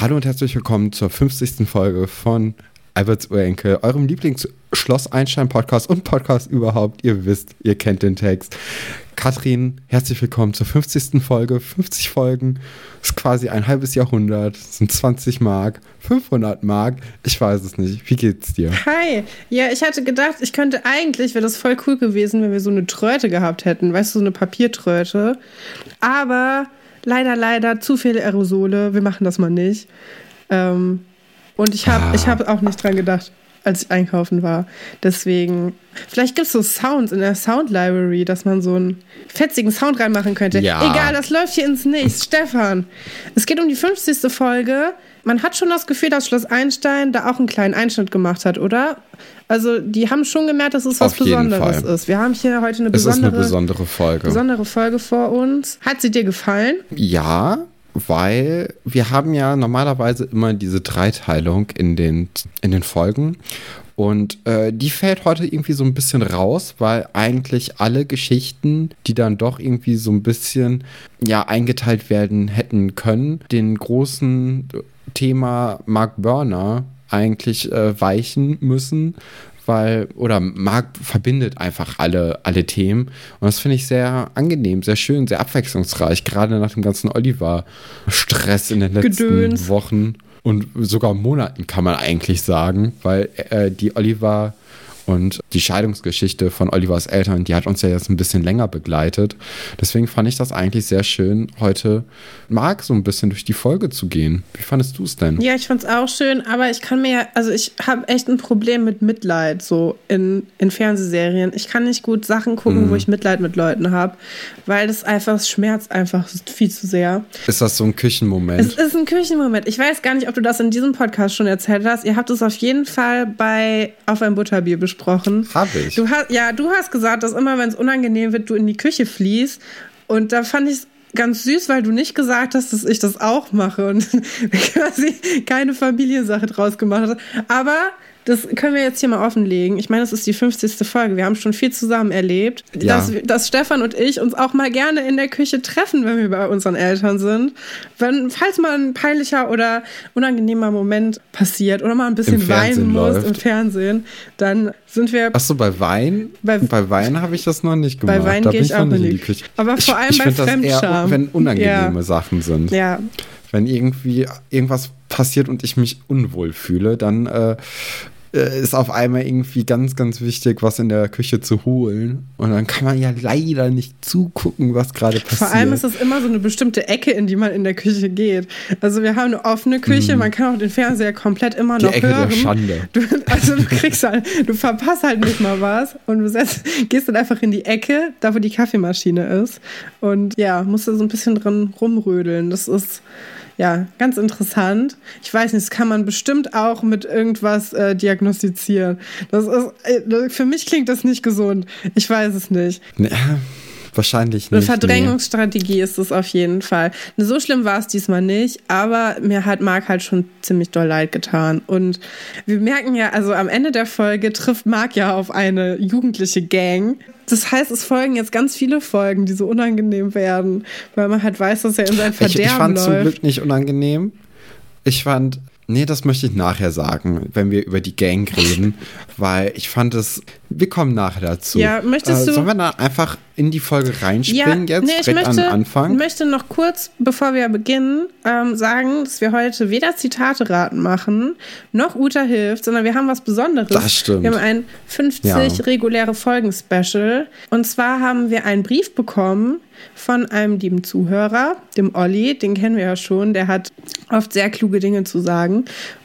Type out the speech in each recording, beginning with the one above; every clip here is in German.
Hallo und herzlich willkommen zur 50. Folge von Alberts Urenkel, eurem Lieblings-Schloss Einstein-Podcast und Podcast überhaupt. Ihr wisst, ihr kennt den Text. Katrin, herzlich willkommen zur 50. Folge. 50 Folgen ist quasi ein halbes Jahrhundert, sind 20 Mark, 500 Mark. Ich weiß es nicht. Wie geht's dir? Hi. Ja, ich hatte gedacht, ich könnte eigentlich, wäre das voll cool gewesen, wenn wir so eine Tröte gehabt hätten. Weißt du, so eine Papiertröte. Aber leider, leider zu viele Aerosole. Wir machen das mal nicht. Ähm, und ich habe Ah. hab auch nicht dran gedacht, als ich einkaufen war. Deswegen, vielleicht gibt es so Sounds in der Sound Library, dass man so einen fetzigen Sound reinmachen könnte. Ja. Egal, das läuft hier ins Nichts. Stefan, es geht um die 50. Folge. Man hat schon das Gefühl, dass Schloss Einstein da auch einen kleinen Einschnitt gemacht hat, oder? Also, die haben schon gemerkt, dass es was Auf jeden Besonderes Fall. ist. Wir haben hier heute eine Es ist eine besondere, besondere Folge. besondere Folge vor uns. Hat sie dir gefallen? Ja, weil wir haben ja normalerweise immer diese Dreiteilung in den, in den Folgen. Und äh, die fällt heute irgendwie so ein bisschen raus, weil eigentlich alle Geschichten, die dann doch irgendwie so ein bisschen ja eingeteilt werden hätten können, den großen Thema Mark Burner eigentlich äh, weichen müssen, weil, oder Marc verbindet einfach alle, alle Themen. Und das finde ich sehr angenehm, sehr schön, sehr abwechslungsreich, gerade nach dem ganzen Oliver-Stress in den letzten Gedöns. Wochen und sogar Monaten, kann man eigentlich sagen, weil äh, die Oliver und die Scheidungsgeschichte von Olivers Eltern, die hat uns ja jetzt ein bisschen länger begleitet. Deswegen fand ich das eigentlich sehr schön, heute Marc so ein bisschen durch die Folge zu gehen. Wie fandest du es denn? Ja, ich fand's auch schön, aber ich kann mir, also ich habe echt ein Problem mit Mitleid so in, in Fernsehserien. Ich kann nicht gut Sachen gucken, wo ich Mitleid mit Leuten habe, weil das einfach, es schmerzt einfach viel zu sehr. Ist das so ein Küchenmoment? Es ist ein Küchenmoment. Ich weiß gar nicht, ob du das in diesem Podcast schon erzählt hast. Ihr habt es auf jeden Fall bei Auf ein Butterbier besprochen. Hab ich. Du hast, ja, du hast gesagt, dass immer, wenn es unangenehm wird, du in die Küche fließt. Und da fand ich es ganz süß, weil du nicht gesagt hast, dass ich das auch mache und quasi keine Familiensache draus gemacht hast. Aber das können wir jetzt hier mal offenlegen. Ich meine, das ist die 50. Folge. Wir haben schon viel zusammen erlebt. Ja. Dass, dass Stefan und ich uns auch mal gerne in der Küche treffen, wenn wir bei unseren Eltern sind. Wenn, falls mal ein peinlicher oder unangenehmer Moment passiert oder mal ein bisschen weinen muss läuft. im Fernsehen, dann sind wir Achso, bei Wein? Bei- Bei, Wein habe ich das noch nicht gemacht. Bei Wein gehe ich auch nicht in die Küche. Aber vor allem ich bei find das eher, Fremdscham. wenn unangenehme Ja. Sachen sind. Ja, Wenn irgendwie irgendwas passiert und ich mich unwohl fühle, dann äh, äh, ist auf einmal irgendwie ganz, ganz wichtig, was in der Küche zu holen. Und dann kann man ja leider nicht zugucken, was gerade passiert. vor allem ist es immer so eine bestimmte Ecke, in die man in der Küche geht. Also wir haben eine offene Küche, man kann auch den Fernseher komplett immer Mhm. Die noch Ecke der hören. Schande. Du, also du kriegst halt, du verpasst halt nicht mal was und du setzt, gehst dann einfach in die Ecke, da wo die Kaffeemaschine ist und ja, musst du so ein bisschen drin rumrödeln. Das ist ja ganz interessant. Ich weiß nicht, das kann man bestimmt auch mit irgendwas äh, diagnostizieren. Das ist, äh, für mich klingt das nicht gesund. Ich weiß es nicht. Nee, wahrscheinlich Eine nicht. Verdrängungsstrategie ist es auf jeden Fall. So schlimm war es diesmal nicht, aber mir hat Marc halt schon ziemlich doll leid getan. Und wir merken ja, also am Ende der Folge trifft Marc ja auf eine jugendliche Gang. Das heißt, es folgen jetzt ganz viele Folgen, die so unangenehm werden, weil man halt weiß, dass er in sein Nee. Ich, Verderben ich fand zum. Glück nicht unangenehm. Ich fand, nee, das möchte ich nachher sagen, wenn wir über die Gang reden, weil ich fand es, wir kommen nachher dazu. Ja, möchtest du- Sollen wir da einfach in die Folge reinspringen jetzt, nee, ich direkt möchte, am Anfang? möchte noch kurz, bevor wir beginnen, ähm, sagen, dass wir heute weder Zitate raten machen, noch Uta hilft, sondern wir haben was Besonderes. Das stimmt. Wir haben ein 50 Ja. reguläre Folgen-Special. Und zwar haben wir einen Brief bekommen von einem lieben Zuhörer, dem Olli, den kennen wir ja schon, der hat oft sehr kluge Dinge zu sagen.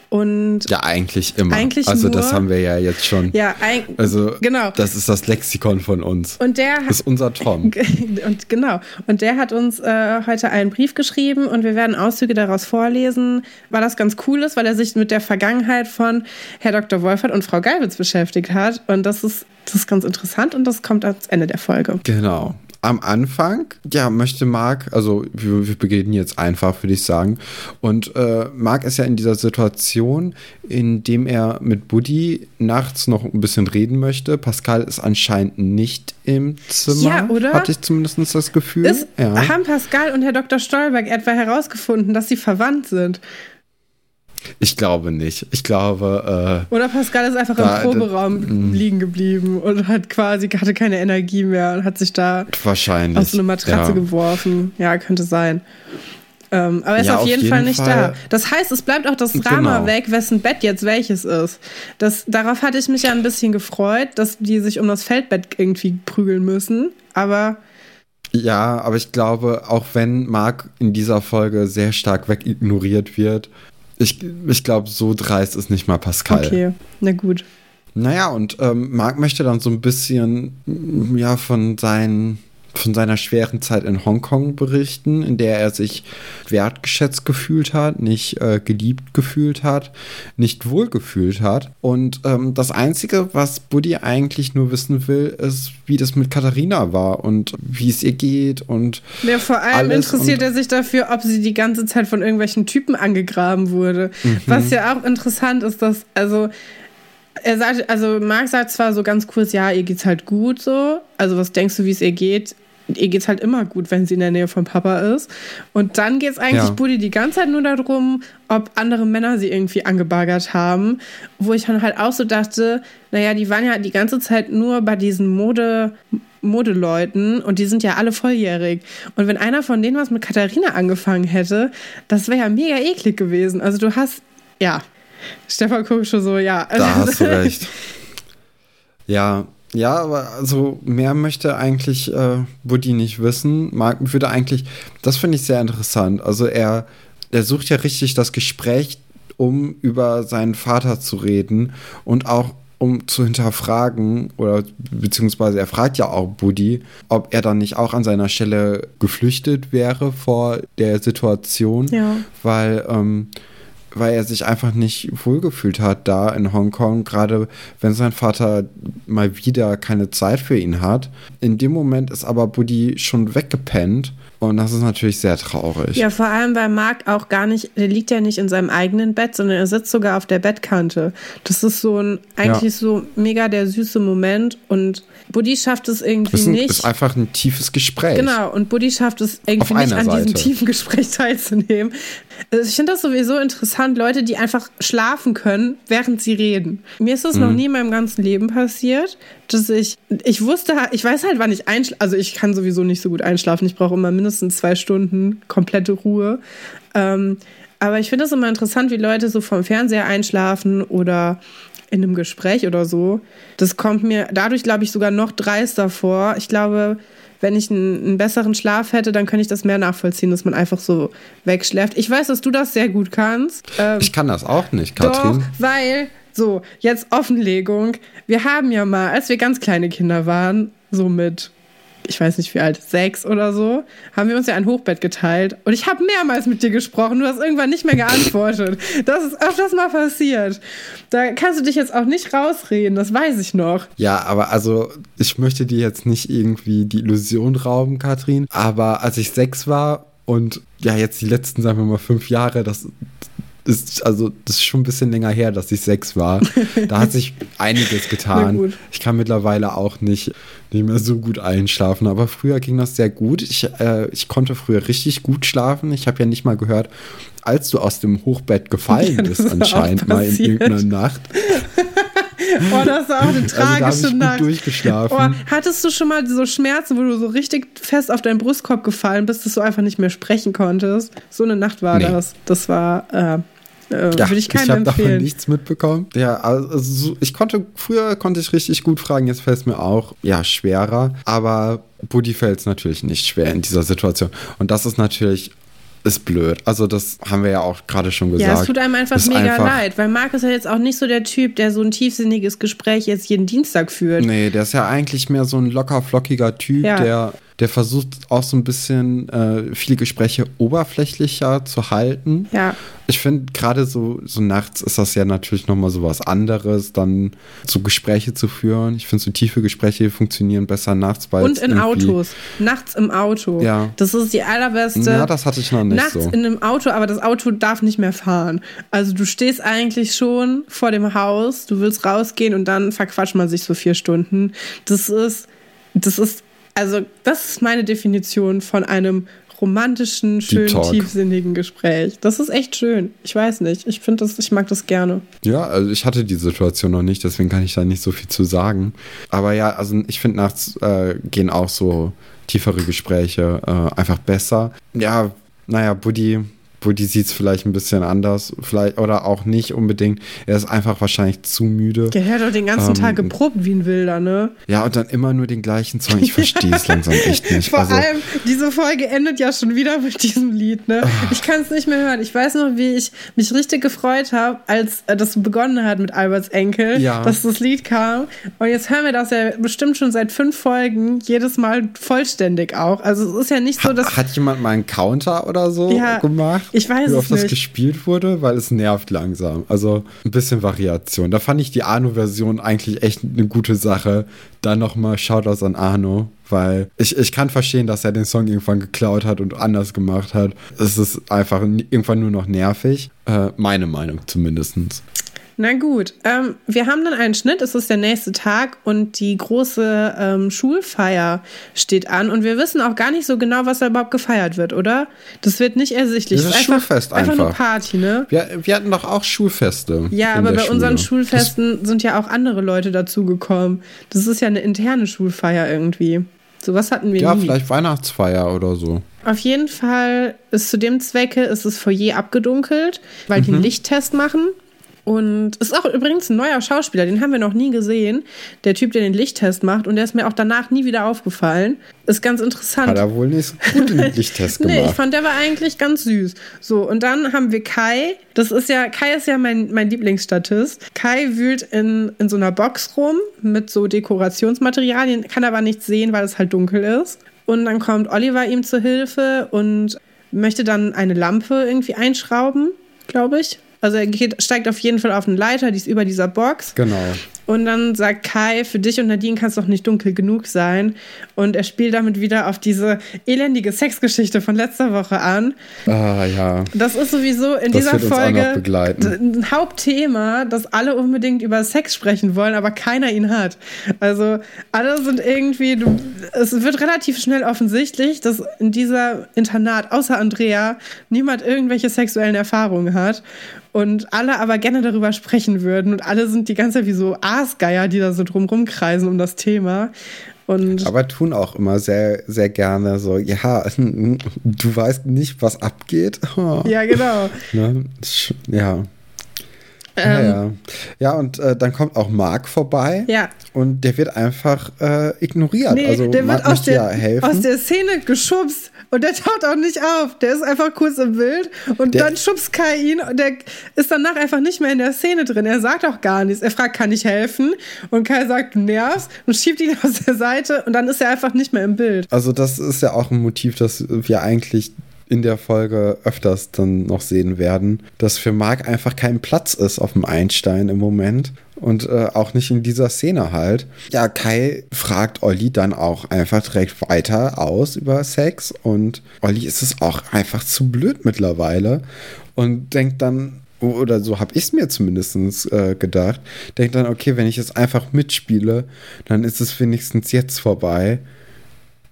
Und Ja, eigentlich immer. Eigentlich also das nur- haben wir ja jetzt schon. ja, ein, Also genau. das ist das Lexikon von uns. Und der das ist unser Tom. Und genau. Und der hat uns äh, heute einen Brief geschrieben und wir werden Auszüge daraus vorlesen, weil das ganz cool ist, weil er sich mit der Vergangenheit von Herr Dr. Wolfert und Frau Geilwitz beschäftigt hat. Und das ist, das ist ganz interessant und das kommt ans Ende der Folge. Genau. Am Anfang, ja, möchte Mark, also wir, wir beginnen jetzt einfach, würde ich sagen. Und äh, Mark ist ja in dieser Situation, in dem er mit Buddy nachts noch ein bisschen reden möchte. Pascal ist anscheinend nicht im Zimmer. Ja, oder? Hatte ich zumindest das Gefühl. Ist, ja. Haben Pascal und Herr Dr. Stolberg etwa herausgefunden, dass sie verwandt sind? Ich glaube nicht. Ich glaube. Äh, Oder Pascal ist einfach da, im Proberaum da, mm. liegen geblieben und hat quasi hatte keine Energie mehr und hat sich da wahrscheinlich auf so eine Matratze ja. geworfen. Ja, könnte sein. Ähm, aber er ist ja, auf, jeden, jeden Fall nicht Fall. da. Das heißt, es bleibt auch das Drama genau. weg, wessen Bett jetzt welches ist. Das, darauf hatte ich mich ja ein bisschen gefreut, dass die sich um das Feldbett irgendwie prügeln müssen. Aber ja, aber ich glaube, auch wenn Mark in dieser Folge sehr stark wegignoriert wird, ich, ich glaube, so dreist ist nicht mal Pascal. Okay, na gut. Naja, und ähm, Marc möchte dann so ein bisschen ja, von seinen von seiner schweren Zeit in Hongkong berichten, in der er sich wertgeschätzt gefühlt hat, nicht äh, geliebt gefühlt hat, nicht wohlgefühlt hat. Und ähm, das Einzige, was Buddy eigentlich nur wissen will, ist, wie das mit Katharina war und wie es ihr geht und. Ja, vor allem interessiert er sich dafür, ob sie die ganze Zeit von irgendwelchen Typen angegraben wurde. Mhm. Was ja auch interessant ist, dass, also er sagt, also Marc sagt zwar so ganz kurz, ja, ihr geht's halt gut so. Also was denkst du, wie es ihr geht? Ihr geht's halt immer gut, wenn sie in der Nähe von Papa ist. Und dann geht es eigentlich ja. Buddy die ganze Zeit nur darum, ob andere Männer sie irgendwie angebaggert haben. Wo ich dann halt auch so dachte, naja, die waren ja die ganze Zeit nur bei diesen Mode, Modeleuten und die sind ja alle volljährig. Und wenn einer von denen was mit Katharina angefangen hätte, das wäre ja mega eklig gewesen. Also du hast, ja, Stefan guckt schon so, ja. Da hast du recht. Ja, ja, aber also mehr möchte eigentlich äh, Buddy nicht wissen. Mark würde eigentlich, das finde ich sehr interessant. Also er, er sucht ja richtig das Gespräch, um über seinen Vater zu reden und auch um zu hinterfragen, oder beziehungsweise er fragt ja auch Buddy, ob er dann nicht auch an seiner Stelle geflüchtet wäre vor der Situation, ja. weil ähm, weil er sich einfach nicht wohlgefühlt hat da in Hongkong, gerade wenn sein Vater mal wieder keine Zeit für ihn hat. In dem Moment ist aber Buddy schon weggepennt und das ist natürlich sehr traurig. Ja, vor allem, weil Mark auch gar nicht, der liegt ja nicht in seinem eigenen Bett, sondern er sitzt sogar auf der Bettkante. Das ist so ein, eigentlich ja. so mega der süße Moment und Buddy schafft es irgendwie ist ein, nicht. ist einfach ein tiefes Gespräch. Genau, und Buddy schafft es irgendwie nicht, an Seite. diesem tiefen Gespräch teilzunehmen. Also ich finde das sowieso interessant, Leute, die einfach schlafen können, während sie reden. Mir ist das mhm. noch nie in meinem ganzen Leben passiert, dass ich, ich wusste, ich weiß halt, wann ich einschlafe. Also ich kann sowieso nicht so gut einschlafen. Ich brauche immer mindestens zwei Stunden komplette Ruhe. Ähm, aber ich finde es immer interessant, wie Leute so vom Fernseher einschlafen oder in einem Gespräch oder so. Das kommt mir dadurch, glaube ich, sogar noch dreister vor. Ich glaube, wenn ich einen, einen, besseren Schlaf hätte, dann könnte ich das mehr nachvollziehen, dass man einfach so wegschläft. Ich weiß, dass du das sehr gut kannst. Ähm, ich kann das auch nicht, Katrin. Doch, weil, so, jetzt Offenlegung. Wir haben ja mal, als wir ganz kleine Kinder waren, so mit ich weiß nicht wie alt, sechs oder so, haben wir uns ja ein Hochbett geteilt. Und ich habe mehrmals mit dir gesprochen. Du hast irgendwann nicht mehr geantwortet. Das ist öfters mal passiert. Da kannst du dich jetzt auch nicht rausreden, das weiß ich noch. Ja, aber also, ich möchte dir jetzt nicht irgendwie die Illusion rauben, Katrin. Aber als ich sechs war und ja, jetzt die letzten, sagen wir mal, fünf Jahre, das ist, also, das ist schon ein bisschen länger her, dass ich sechs war. Da hat sich einiges getan. Ich kann mittlerweile auch nicht, nicht mehr so gut einschlafen, aber früher ging das sehr gut. Ich, äh, ich konnte früher richtig gut schlafen. Ich habe ja nicht mal gehört, als du aus dem Hochbett gefallen ja, bist, anscheinend mal in irgendeiner Nacht. Oh, das war auch eine tragische also, da Nacht. durchgeschlafen. Oh, hattest du schon mal so Schmerzen, wo du so richtig fest auf deinen Brustkorb gefallen bist, dass du einfach nicht mehr sprechen konntest? So eine Nacht war nee. das. Das war äh, äh, ja, Würde ich keinem ich habe davon nichts mitbekommen. Ja, also ich konnte, früher konnte ich richtig gut fragen, jetzt fällt es mir auch, ja, schwerer. Aber Buddy fällt es natürlich nicht schwer in dieser Situation. Und das ist natürlich ist blöd. Also das haben wir ja auch gerade schon gesagt. Ja, es tut einem einfach mega einfach leid, weil Marc ist ja jetzt auch nicht so der Typ, der so ein tiefsinniges Gespräch jetzt jeden Dienstag führt. Nee, der ist ja eigentlich mehr so ein locker flockiger Typ, ja. der Der versucht auch so ein bisschen äh, viele Gespräche oberflächlicher zu halten. Ja. Ich finde, gerade so, so nachts ist das ja natürlich nochmal so was anderes, dann so Gespräche zu führen. Ich finde, so tiefe Gespräche funktionieren besser nachts. Weil Und in Autos. Nachts im Auto. Ja. Das ist die allerbeste. Ja, das hatte ich noch nicht Nachts so. in einem Auto, aber das Auto darf nicht mehr fahren. Also du stehst eigentlich schon vor dem Haus, du willst rausgehen und dann verquatscht man sich so vier Stunden. Das ist, das ist, also das ist meine Definition von einem romantischen, schönen, tiefsinnigen Gespräch. Das ist echt schön. Ich weiß nicht. Ich finde das, ich mag das gerne. Ja, also ich hatte die Situation noch nicht, deswegen kann ich da nicht so viel zu sagen. Aber ja, also ich finde nachts äh, gehen auch so tiefere Gespräche äh, einfach besser. Ja, naja, Buddy, Buddy sieht es vielleicht ein bisschen anders, vielleicht oder auch nicht unbedingt. Er ist einfach wahrscheinlich zu müde. Der hat doch den ganzen Ähm, Tag geprobt wie ein Wilder, ne? Ja, und dann immer nur den gleichen Song. Ich verstehe es langsam echt nicht. Vor also, allem, diese Folge endet ja schon wieder mit diesem Lied, ne? Ich kann es nicht mehr hören. Ich weiß noch, wie ich mich richtig gefreut habe, als äh, das begonnen hat mit Alberts Enkel, Ja. dass das Lied kam. Und jetzt hören wir das ja bestimmt schon seit fünf Folgen jedes Mal vollständig auch. Also es ist ja nicht so, dass. hat jemand mal einen Counter oder so Ja, gemacht? Ich weiß wie oft das gespielt wurde, weil es nervt langsam. Also ein bisschen Variation. Da fand ich die Arno-Version eigentlich echt eine gute Sache. Dann nochmal Shoutouts an Arno, weil ich, ich kann verstehen, dass er den Song irgendwann geklaut hat und anders gemacht hat. Es ist einfach irgendwann nur noch nervig. Äh, meine Meinung zumindestens. Na gut, ähm, wir haben dann einen Schnitt, es ist der nächste Tag und die große ähm, Schulfeier steht an und wir wissen auch gar nicht so genau, was da überhaupt gefeiert wird, oder? Das wird nicht ersichtlich. Das Es ist Schulfest einfach. nur einfach. Party, ne? Wir, wir hatten doch auch Schulfeste. Ja, aber bei unseren Schule. Schulfesten sind ja auch andere Leute dazugekommen. Das ist ja eine interne Schulfeier irgendwie. Sowas hatten wir Ja, nie. vielleicht Weihnachtsfeier oder so. Auf jeden Fall ist zu dem Zwecke ist das Foyer abgedunkelt, weil die einen Mhm. Lichttest machen. Und es ist auch übrigens ein neuer Schauspieler, den haben wir noch nie gesehen. Der Typ, der den Lichttest macht. Und der ist mir auch danach nie wieder aufgefallen. Ist ganz interessant. Hat er wohl nicht so gut den Lichttest gemacht. Nee, ich fand, der war eigentlich ganz süß. So, und dann haben wir Kai. Das ist ja, Kai ist ja mein, mein Lieblingsstatist. Kai wühlt in, in so einer Box rum mit so Dekorationsmaterialien, kann aber nichts sehen, weil es halt dunkel ist. Und dann kommt Oliver ihm zu Hilfe und möchte dann eine Lampe irgendwie einschrauben, glaube ich. Also er geht, steigt auf jeden Fall auf eine Leiter, die ist über dieser Box. genau. Und dann sagt Kai, für dich und Nadine kann es doch nicht dunkel genug sein. Und er spielt damit wieder auf diese elendige Sexgeschichte von letzter Woche an. Ah, ja. Das ist sowieso in Das dieser Folge ein Hauptthema, dass alle unbedingt über Sex sprechen wollen, aber keiner ihn hat. Also alle sind irgendwie, du, es wird relativ schnell offensichtlich, dass in dieser Internat außer Andrea niemand irgendwelche sexuellen Erfahrungen hat. Und alle aber gerne darüber sprechen würden. Und alle sind die ganze Zeit wie so Aasgeier, die da so drumrum kreisen um das Thema. Und Aber tun auch immer sehr, sehr gerne so, ja, du weißt nicht, was abgeht. ja, genau. Ne? Sch- Ja. Ähm, ja, ja. und äh, dann kommt auch Marc vorbei. Ja. Und der wird einfach äh, ignoriert. Nee, also der Marc wird aus der, ja helfen. aus der Szene geschubst und der taucht auch nicht auf. Der ist einfach kurz im Bild und Der- dann schubst Kai ihn und der ist danach einfach nicht mehr in der Szene drin. Er sagt auch gar nichts. Er fragt, kann ich helfen? Und Kai sagt, du nervst und schiebt ihn aus der Seite und dann ist er einfach nicht mehr im Bild. Also das ist ja auch ein Motiv, das wir eigentlich in der Folge öfters dann noch sehen werden, dass für Marc einfach kein Platz ist auf dem Einstein im Moment und äh, auch nicht in dieser Szene halt. Ja, Kai fragt Olli dann auch einfach direkt weiter aus über Sex und Olli ist es auch einfach zu blöd mittlerweile und denkt dann, oder so habe ich es mir zumindest äh, gedacht, denkt dann, okay, wenn ich jetzt einfach mitspiele, dann ist es wenigstens jetzt vorbei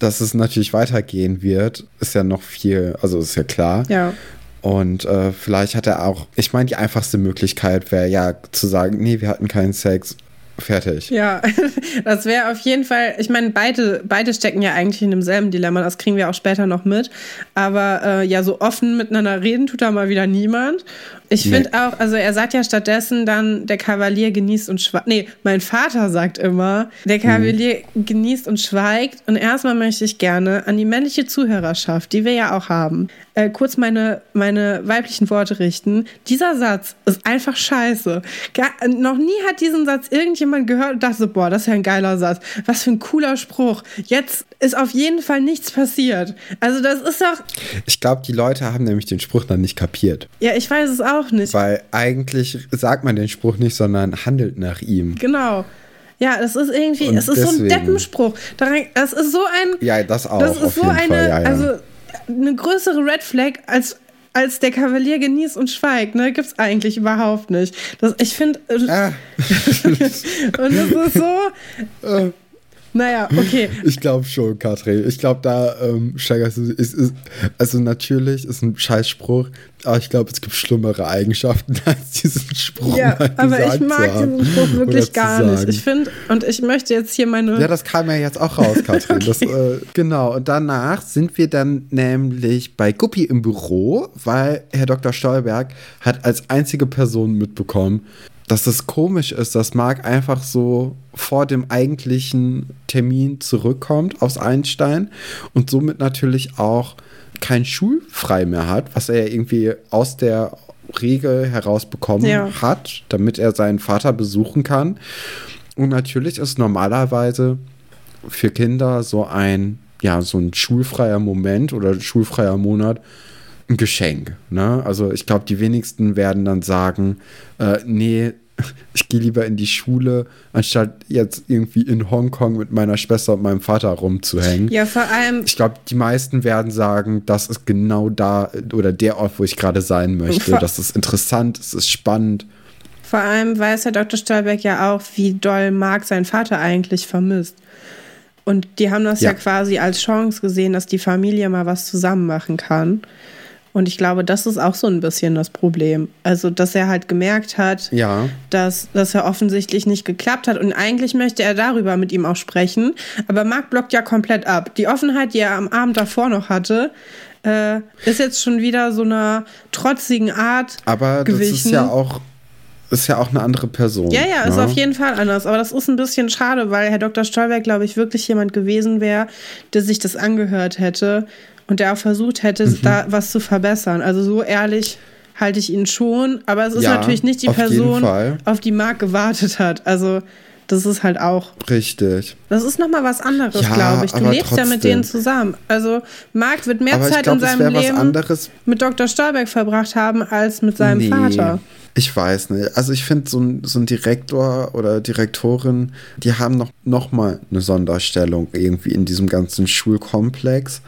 dass es natürlich weitergehen wird, ist ja noch viel, also ist ja klar. Ja. Und äh, vielleicht hat er auch, ich meine, die einfachste Möglichkeit wäre ja zu sagen, nee, wir hatten keinen Sex, fertig. Ja, das wäre auf jeden Fall, ich meine, beide, beide stecken ja eigentlich in demselben Dilemma, das kriegen wir auch später noch mit. Aber äh, ja, so offen miteinander reden tut da mal wieder niemand. Ich Nee. finde auch, also er sagt ja stattdessen dann, der Kavalier genießt und schweigt. Nee, mein Vater sagt immer, der Kavalier genießt und schweigt. Und erstmal möchte ich gerne an die männliche Zuhörerschaft, die wir ja auch haben, äh, kurz meine, meine weiblichen Worte richten. Dieser Satz ist einfach scheiße. Gar, noch nie hat diesen Satz irgendjemand gehört und dachte, boah, das ist ja ein geiler Satz. Was für ein cooler Spruch. Jetzt ist auf jeden Fall nichts passiert. Also das ist doch... Ich glaube, die Leute haben nämlich den Spruch dann nicht kapiert. Ja, ich weiß es auch nicht. Weil eigentlich sagt man den Spruch nicht, sondern handelt nach ihm. Genau. Ja, das ist irgendwie, und es ist deswegen. so ein Deppenspruch. Das ist so ein. Ja, das auch. Das ist so eine, ja, ja. also eine größere Red Flag als als der Kavalier genießt und schweigt, ne, gibt's eigentlich überhaupt nicht. Das, ich finde, äh, ah. und das ist so, äh. Naja, okay. Ich glaube schon, Katrin. Ich glaube, da ähm, steigerst du. Ist, ist, also, natürlich ist ein Scheißspruch, aber ich glaube, es gibt schlimmere Eigenschaften als diesen Spruch. Ja, aber ich mag diesen Spruch wirklich gar nicht. Ich finde, und ich möchte jetzt hier meine. Ja, das kam ja jetzt auch raus, Katrin. okay. das, äh, genau. Und danach sind wir dann nämlich bei Guppi im Büro, weil Herr Dr. Stolberg hat als einzige Person mitbekommen, dass es komisch ist, dass Marc einfach so vor dem eigentlichen Termin zurückkommt aus Einstein und somit natürlich auch kein Schulfrei mehr hat, was er irgendwie aus der Regel herausbekommen ja. hat, damit er seinen Vater besuchen kann. Und natürlich ist normalerweise für Kinder so ein, ja, so ein schulfreier Moment oder schulfreier Monat ein Geschenk. Ne? Also ich glaube, die wenigsten werden dann sagen, äh, nee, ich gehe lieber in die Schule, anstatt jetzt irgendwie in Hongkong mit meiner Schwester und meinem Vater rumzuhängen. Ja, vor allem. Ich glaube, die meisten werden sagen, das ist genau da oder der Ort, wo ich gerade sein möchte. Das ist interessant, es ist spannend. Vor allem weiß Herr Dr. Stolberg ja auch, wie doll Mark seinen Vater eigentlich vermisst. Und die haben das ja. ja quasi als Chance gesehen, dass die Familie mal was zusammen machen kann. Und ich glaube, das ist auch so ein bisschen das Problem. Also, dass er halt gemerkt hat, ja. dass, dass er offensichtlich nicht geklappt hat. Und eigentlich möchte er darüber mit ihm auch sprechen. Aber Marc blockt ja komplett ab. Die Offenheit, die er am Abend davor noch hatte, äh, ist jetzt schon wieder so einer trotzigen Art. Aber gewichen. das ist ja auch ist ja auch eine andere Person. Ja, ja, ist ne? auf jeden Fall anders. Aber das ist ein bisschen schade, weil Herr Dr. Stolberg, glaube ich, wirklich jemand gewesen wäre, der sich das angehört hätte und der auch versucht hätte, mhm. da was zu verbessern. Also so ehrlich halte ich ihn schon, aber es ist ja, natürlich nicht die auf Person, auf die Marc gewartet hat. Also das ist halt auch. Richtig. Das ist nochmal was anderes, ja, glaube ich. Du lebst trotzdem. ja mit denen zusammen. Also Marc wird mehr aber Zeit glaub, in seinem Leben mit Dr. Stolberg verbracht haben als mit seinem nee. Vater. Ich weiß nicht. Also ich finde, so ein, so ein Direktor oder Direktorin, die haben noch, noch mal eine Sonderstellung irgendwie in diesem ganzen Schulkomplex.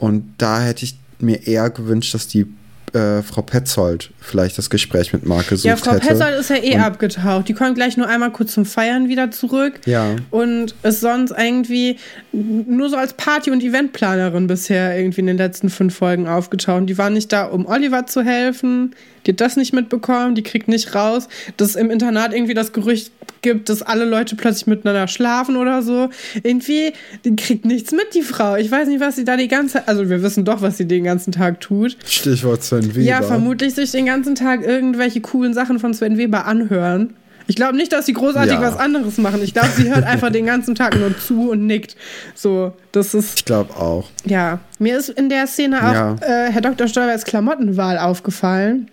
Und da hätte ich mir eher gewünscht, dass die äh, Frau Petzold vielleicht das Gespräch mit Marc gesucht hätte. Ja, Frau hätte. Petzold ist ja eh und abgetaucht. Die kommt gleich nur einmal kurz zum Feiern wieder zurück. Ja. Und ist sonst irgendwie nur so als Party- und Eventplanerin bisher irgendwie in den letzten fünf Folgen aufgetaucht. Die war nicht da, um Oliver zu helfen. Die hat das nicht mitbekommen, die kriegt nicht raus, dass im Internat irgendwie das Gerücht gibt, dass alle Leute plötzlich miteinander schlafen oder so. Irgendwie, die kriegt nichts mit, die Frau. Ich weiß nicht, was sie da die ganze also wir wissen doch, was sie den ganzen Tag tut. Stichwort Sven Weber. Ja, vermutlich sich den ganzen Tag irgendwelche coolen Sachen von Sven Weber anhören. Ich glaube nicht, dass sie großartig ja. was anderes machen. Ich glaube, sie hört einfach den ganzen Tag nur zu und nickt. So, das ist. Ich glaube auch. Ja, mir ist in der Szene auch ja. äh, Herr Dr. Stolberts Klamottenwahl aufgefallen.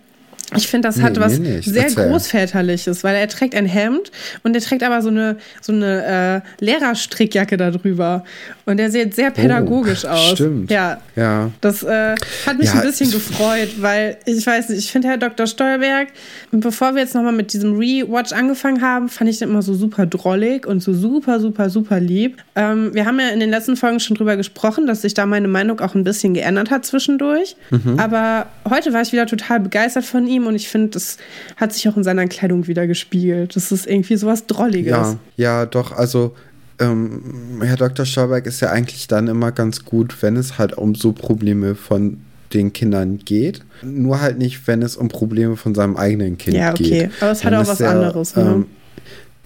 Ich finde, das nee, hat was nee, sehr Erzähl. Großväterliches, weil er trägt ein Hemd und er trägt aber so eine, so eine äh, Lehrerstrickjacke darüber. Und er sieht sehr pädagogisch oh, aus. Stimmt. Ja. ja. Das äh, hat mich ja, ein bisschen gefreut, weil ich weiß nicht, ich finde Herr Dr. Stolberg, bevor wir jetzt nochmal mit diesem Rewatch angefangen haben, fand ich den immer so super drollig und so super, super, super lieb. Ähm, wir haben ja in den letzten Folgen schon drüber gesprochen, dass sich da meine Meinung auch ein bisschen geändert hat zwischendurch. Mhm. Aber heute war ich wieder total begeistert von ihm ihm und ich finde, das hat sich auch in seiner Kleidung wieder gespiegelt. Das ist irgendwie sowas Drolliges. Ja, ja doch, also ähm, Herr Dr. Schauberg ist ja eigentlich dann immer ganz gut, wenn es halt um so Probleme von den Kindern geht. Nur halt nicht, wenn es um Probleme von seinem eigenen Kind geht. Ja, okay. Geht. Aber es hat auch was der, anderes. Ne? Ähm,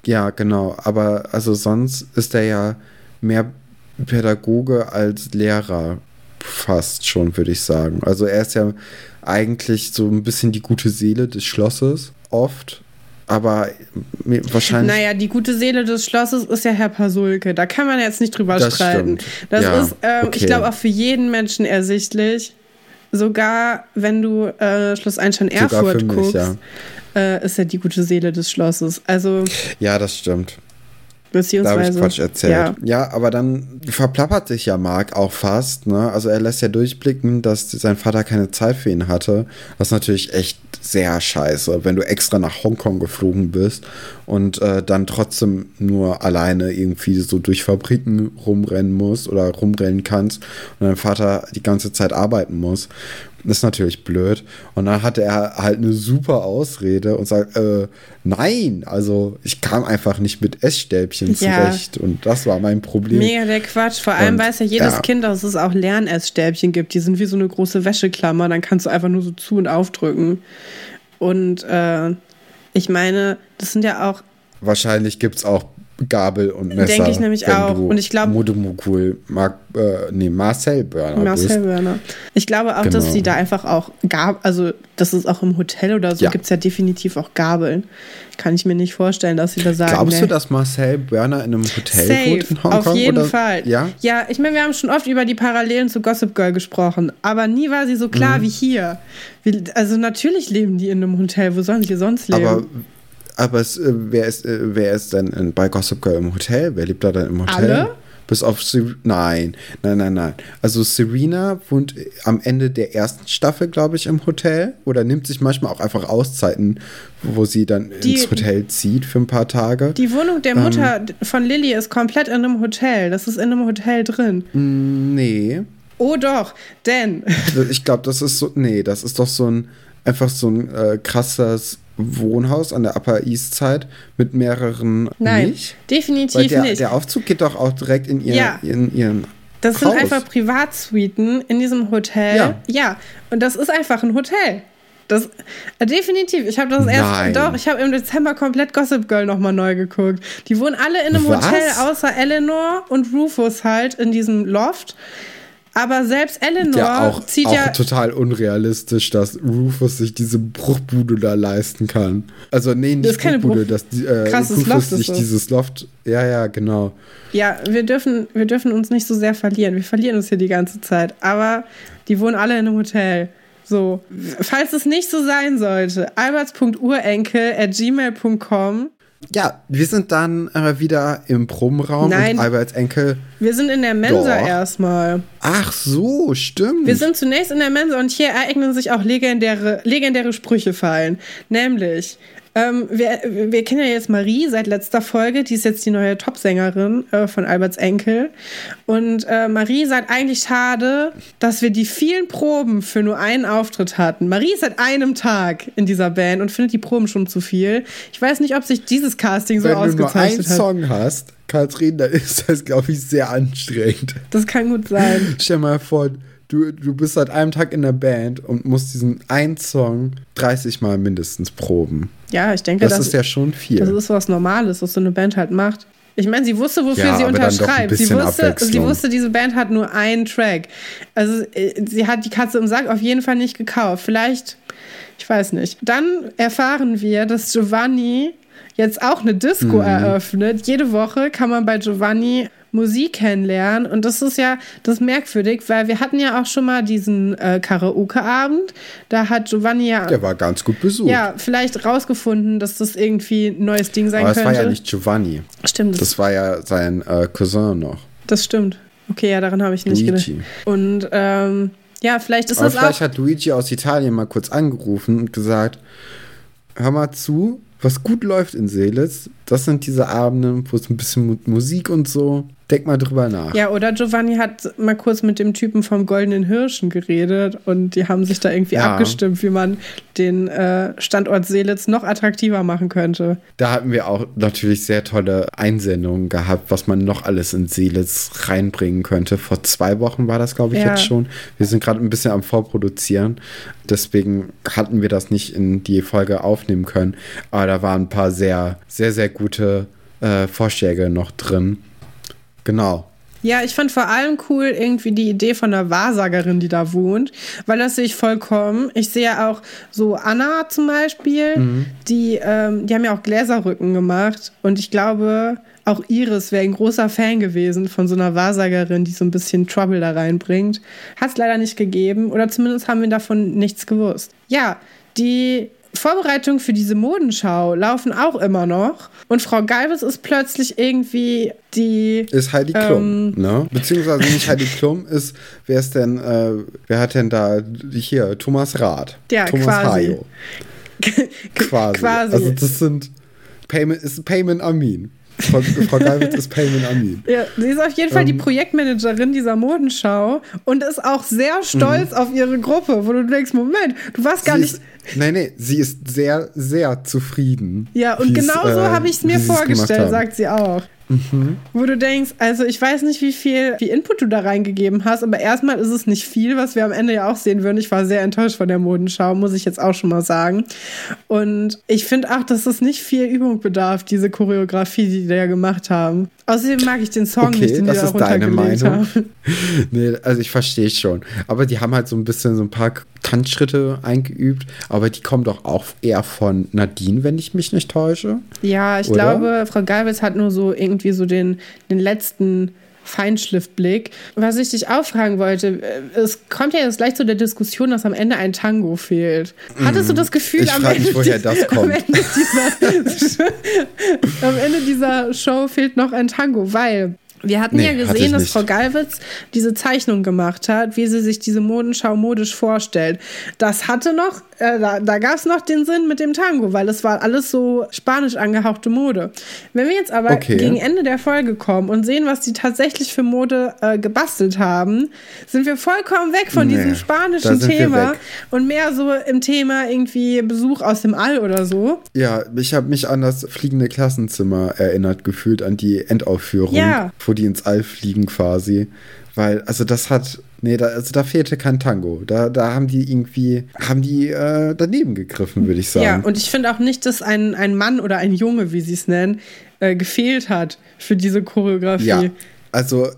ja, genau. Aber also sonst ist er ja mehr Pädagoge als Lehrer fast schon, würde ich sagen. Also er ist ja eigentlich so ein bisschen die gute Seele des Schlosses, oft. Aber wahrscheinlich. Naja, die gute Seele des Schlosses ist ja Herr Pasulke. Da kann man jetzt nicht drüber das streiten. Stimmt. Das ja, ist, ähm, okay. ich glaube, auch für jeden Menschen ersichtlich. sogar wenn du äh, Schloss Einstein Erfurt mich, guckst, ja. Äh, ist er die gute Seele des Schlosses. Also ja, das stimmt. Beziehungsweise. Da habe ich Quatsch erzählt. Ja. ja. aber dann verplappert sich ja Mark auch fast. Ne? Also er lässt ja durchblicken, dass sein Vater keine Zeit für ihn hatte. Was natürlich echt sehr scheiße, wenn du extra nach Hongkong geflogen bist und äh, dann trotzdem nur alleine irgendwie so durch Fabriken rumrennen musst oder rumrennen kannst und dein Vater die ganze Zeit arbeiten muss. Das ist natürlich blöd. Und dann hatte er halt eine super Ausrede und sagt, äh, nein, also ich kam einfach nicht mit Essstäbchen ja. zurecht. Und das war mein Problem. Mega der Quatsch. Vor allem und, weiß ja jedes ja. Kind, dass es auch Lernessstäbchen gibt. Die sind wie so eine große Wäscheklammer. Dann kannst du einfach nur so zu- und aufdrücken. Und äh, ich meine, das sind ja auch Wahrscheinlich gibt es auch Gabel und Messer. Denke ich nämlich auch. Und ich glaube. Modemukul, Mark, äh, nee, Marcel Börner. Marcel Börner. Ich glaube auch, genau. dass sie da einfach auch Gabel, also das ist auch im Hotel oder so, ja. gibt es ja definitiv auch Gabeln. Kann ich mir nicht vorstellen, dass sie da sagen. Glaubst nee. du, dass Marcel Börner in einem Hotel Safe, wohnt in Hongkong? Auf jeden oder? Fall. Ja, ja ich meine, wir haben schon oft über die Parallelen zu Gossip Girl gesprochen, aber nie war sie so klar mhm. wie hier. Also natürlich leben die in einem Hotel, wo sollen sie sonst leben? Aber aber es, äh, wer, ist, äh, wer ist denn in, bei Gossip Girl im Hotel? Wer lebt da denn im Hotel? Alle? Bis auf Ser Nein, nein, nein, nein. Also Serena wohnt am Ende der ersten Staffel, glaube ich, im Hotel oder nimmt sich manchmal auch einfach Auszeiten, wo sie dann die, ins Hotel zieht für ein paar Tage. Die Wohnung der Mutter ähm, von Lilly ist komplett in einem Hotel. Das ist in einem Hotel drin. Mm, nee. Oh doch, denn. Ich glaube, das ist so. Nee, das ist doch so ein einfach so ein äh, krasses Wohnhaus an der Upper East Side mit mehreren. Nein, nicht? definitiv Weil der, nicht. Der Aufzug geht doch auch direkt in, ihr, ja. in ihren. Das Haus. sind einfach Privatsuiten in diesem Hotel. Ja. ja. Und das ist einfach ein Hotel. Das äh, definitiv. Ich habe das erst Nein. doch. Ich habe im Dezember komplett Gossip Girl nochmal neu geguckt. Die wohnen alle in einem Was? Hotel außer Eleanor und Rufus halt in diesem Loft. Aber selbst Eleanor ja, auch, zieht auch ja. total unrealistisch, dass Rufus sich diese Bruchbude da leisten kann. Also, nee, nicht das ist keine Bruchbude, dass die, äh, Krasses Rufus Loft sich dieses Loft. Ja, ja, genau. Ja, wir dürfen, wir dürfen uns nicht so sehr verlieren. Wir verlieren uns hier die ganze Zeit. Aber die wohnen alle in einem Hotel. So, falls es nicht so sein sollte, alberts.urenkel at gmail.com ja, wir sind dann äh, wieder im Probenraum Nein, und Alberts Enkel. Wir sind in der Mensa Doch. erstmal. Ach so, stimmt. Wir sind zunächst in der Mensa und hier ereignen sich auch legendäre, legendäre Sprüche fallen. Nämlich, ähm, wir, wir kennen ja jetzt Marie seit letzter Folge, die ist jetzt die neue Topsängerin äh, von Alberts Enkel. Und äh, Marie sagt eigentlich schade, dass wir die vielen Proben für nur einen Auftritt hatten. Marie ist seit einem Tag in dieser Band und findet die Proben schon zu viel. Ich weiß nicht, ob sich dieses Casting so Wenn ausgezeichnet hat. Wenn du nur einen Song hast, Katrin, dann ist das, glaube ich, sehr anstrengend. Das kann gut sein. Stell mal vor, du, du bist seit einem Tag in der Band und musst diesen einen Song 30 Mal mindestens proben. Ja, ich denke, das, das ist ja schon viel. Das ist was Normales, was so eine Band halt macht. Ich meine, sie wusste, wofür ja, sie unterschreibt. Sie wusste, sie wusste, diese Band hat nur einen Track. Also äh, sie hat die Katze im Sack auf jeden Fall nicht gekauft. Vielleicht, ich weiß nicht. Dann erfahren wir, dass Giovanni jetzt auch eine Disco mhm. eröffnet. Jede Woche kann man bei Giovanni Musik kennenlernen. Und das ist ja das ist merkwürdig, weil wir hatten ja auch schon mal diesen äh, Karaoke-Abend. Da hat Giovanni ja. Der war ganz gut besucht. Ja, vielleicht rausgefunden, dass das irgendwie ein neues Ding sein Aber könnte. Aber das war ja nicht Giovanni. Stimmt. Das war ja sein äh, Cousin noch. Das stimmt. Okay, ja, daran habe ich nicht Luigi. gedacht. Und ähm, ja, vielleicht ist Aber das vielleicht auch. hat Luigi aus Italien mal kurz angerufen und gesagt: Hör mal zu, was gut läuft in Seelitz, das sind diese Abende, wo es ein bisschen Musik und so Denk mal drüber nach. Ja, oder Giovanni hat mal kurz mit dem Typen vom Goldenen Hirschen geredet und die haben sich da irgendwie ja. abgestimmt, wie man den äh, Standort Seelitz noch attraktiver machen könnte. Da hatten wir auch natürlich sehr tolle Einsendungen gehabt, was man noch alles in Seelitz reinbringen könnte. Vor zwei Wochen war das, glaube ich, ja. jetzt schon. Wir sind gerade ein bisschen am Vorproduzieren. Deswegen hatten wir das nicht in die Folge aufnehmen können. Aber da waren ein paar sehr, sehr, sehr gute äh, Vorschläge noch drin. Genau. Ja, ich fand vor allem cool irgendwie die Idee von der Wahrsagerin, die da wohnt, weil das sehe ich vollkommen. Ich sehe auch so Anna zum Beispiel, mhm. die, ähm, die haben ja auch Gläserrücken gemacht und ich glaube, auch Iris wäre ein großer Fan gewesen von so einer Wahrsagerin, die so ein bisschen Trouble da reinbringt. Hat es leider nicht gegeben oder zumindest haben wir davon nichts gewusst. Ja, die Vorbereitungen für diese Modenschau laufen auch immer noch. Und Frau Galvis ist plötzlich irgendwie die. Ist Heidi Klum, ähm, ne? Beziehungsweise nicht Heidi Klum, ist, wer ist denn, äh, wer hat denn da hier? Thomas Rath. Ja, Thomas quasi. Hayo. quasi. quasi. Also das sind Payment, ist Payment Amin. Frau, Frau Geilwitz ist Payment Amin. Ja, sie ist auf jeden Fall die ähm. Projektmanagerin dieser Modenschau und ist auch sehr stolz mhm. auf ihre Gruppe, wo du denkst, Moment, du warst gar nicht. Nein, nein, sie ist sehr, sehr zufrieden. Ja, und genau so äh, habe ich es mir vorgestellt, sagt sie auch. Mhm. Wo du denkst, also ich weiß nicht, wie viel wie Input du da reingegeben hast, aber erstmal ist es nicht viel, was wir am Ende ja auch sehen würden. Ich war sehr enttäuscht von der Modenschau, muss ich jetzt auch schon mal sagen. Und ich finde auch, dass es nicht viel Übung bedarf, diese Choreografie, die die da gemacht haben. Außerdem mag ich den Song okay, nicht, den die da runtergelegt haben. nee, also ich verstehe schon. Aber die haben halt so ein bisschen so ein paar Tanzschritte eingeübt, aber die kommen doch auch eher von Nadine, wenn ich mich nicht täusche. Ja, ich Oder? glaube, Frau Galwitz hat nur so irgendwie so den, den letzten Feinschliffblick. Was ich dich auch fragen wollte, äh, es kommt ja jetzt gleich zu der Diskussion, dass am Ende ein Tango fehlt. Hattest du mhm. das Gefühl, am, Ende mich, woher das kommt. Am, Ende dieser, am Ende dieser Show fehlt noch ein Tango, weil wir hatten nee, ja gesehen, dass Frau Galwitz diese Zeichnung gemacht hat, wie sie sich diese Modenschau modisch vorstellt. Das hatte noch, äh, da, da gab es noch den Sinn mit dem Tango, weil es war alles so spanisch angehauchte Mode. Wenn wir jetzt aber okay. gegen Ende der Folge kommen und sehen, was die tatsächlich für Mode äh, gebastelt haben, sind wir vollkommen weg von nee, diesem spanischen Thema und mehr so im Thema irgendwie Besuch aus dem All oder so. Ja, ich habe mich an das fliegende Klassenzimmer erinnert gefühlt, an die Endaufführung. Ja wo die ins All fliegen quasi. Weil, also das hat, nee, da, also da fehlte kein Tango. Da, da haben die irgendwie, haben die äh, daneben gegriffen, würde ich sagen. Ja, und ich finde auch nicht, dass ein, ein Mann oder ein Junge, wie sie es nennen, äh, gefehlt hat für diese Choreografie. Ja, also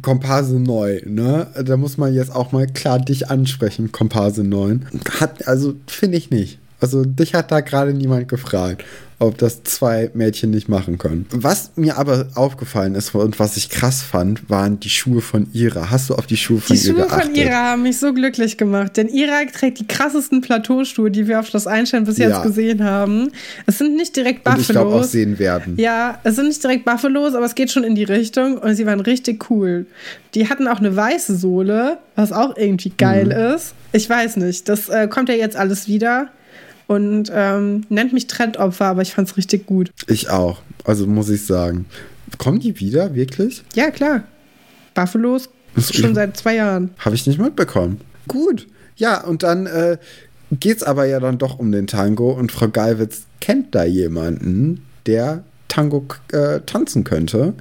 Komparse neu, ne? Da muss man jetzt auch mal klar dich ansprechen, Komparse 9. Hat, also finde ich nicht. Also dich hat da gerade niemand gefragt ob das zwei Mädchen nicht machen können. Was mir aber aufgefallen ist und was ich krass fand, waren die Schuhe von Ira. Hast du auf die Schuhe von die Ira Die Schuhe geachtet? von Ira haben mich so glücklich gemacht, denn Ira trägt die krassesten Plateauschuhe, die wir auf Schloss Einstein bis jetzt ja. gesehen haben. Es sind nicht direkt Buffalos. Und ich glaube auch sehen werden. Ja, es sind nicht direkt Buffalos, aber es geht schon in die Richtung und sie waren richtig cool. Die hatten auch eine weiße Sohle, was auch irgendwie geil mhm. ist. Ich weiß nicht, das äh, kommt ja jetzt alles wieder und ähm, nennt mich Trendopfer, aber ich fand es richtig gut. Ich auch, also muss ich sagen. Kommen die wieder, wirklich? Ja, klar. Buffalos schon seit zwei Jahren. Habe ich nicht mitbekommen. Gut. Ja, und dann äh, geht es aber ja dann doch um den Tango und Frau Geiwitz kennt da jemanden, der Tango äh, tanzen könnte.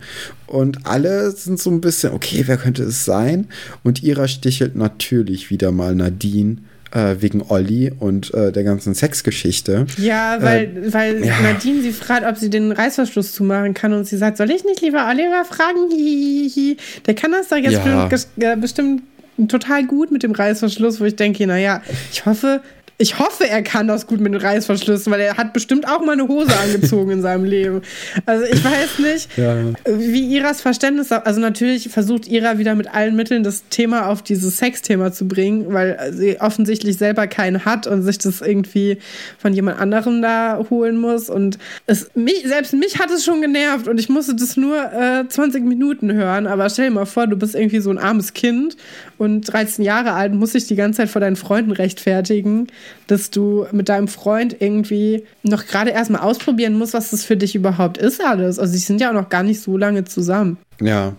Und alle sind so ein bisschen, okay, wer könnte es sein? Und Ira stichelt natürlich wieder mal Nadine äh, wegen Olli und äh, der ganzen Sexgeschichte. Ja, weil, äh, weil ja. Nadine sie fragt, ob sie den Reißverschluss zumachen kann und sie sagt, soll ich nicht lieber Oliver fragen? Hihihi. Der kann das doch jetzt ja. bestimmt, äh, bestimmt total gut mit dem Reißverschluss, wo ich denke, naja, ich hoffe, ich hoffe, er kann das gut mit den Reißverschlüssen, weil er hat bestimmt auch mal eine Hose angezogen in seinem Leben. Also ich weiß nicht, ja. wie Iras Verständnis, also natürlich versucht Ira wieder mit allen Mitteln das Thema auf dieses Sexthema zu bringen, weil sie offensichtlich selber keinen hat und sich das irgendwie von jemand anderem da holen muss. Und es, mich, selbst mich hat es schon genervt und ich musste das nur äh, 20 Minuten hören. Aber stell dir mal vor, du bist irgendwie so ein armes Kind und 13 Jahre alt, muss dich die ganze Zeit vor deinen Freunden rechtfertigen dass du mit deinem Freund irgendwie noch gerade erstmal ausprobieren musst, was das für dich überhaupt ist alles. Also sie sind ja auch noch gar nicht so lange zusammen. Ja,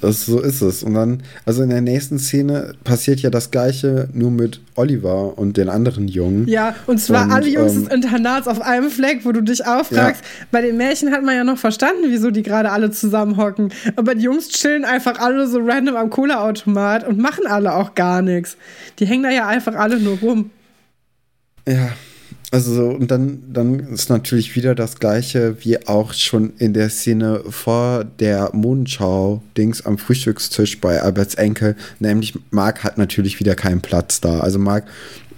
das, so ist es. Und dann, also in der nächsten Szene passiert ja das Gleiche, nur mit Oliver und den anderen Jungen. Ja, und zwar und, alle Jungs ähm, des Internats auf einem Fleck, wo du dich auffragst. Ja. Bei den Märchen hat man ja noch verstanden, wieso die gerade alle zusammenhocken. Aber die Jungs chillen einfach alle so random am Kohleautomat und machen alle auch gar nichts. Die hängen da ja einfach alle nur rum. Ja, also und dann, dann ist natürlich wieder das gleiche wie auch schon in der Szene vor der Mondschau-Dings am Frühstückstisch bei Alberts Enkel. Nämlich Marc hat natürlich wieder keinen Platz da. Also Marc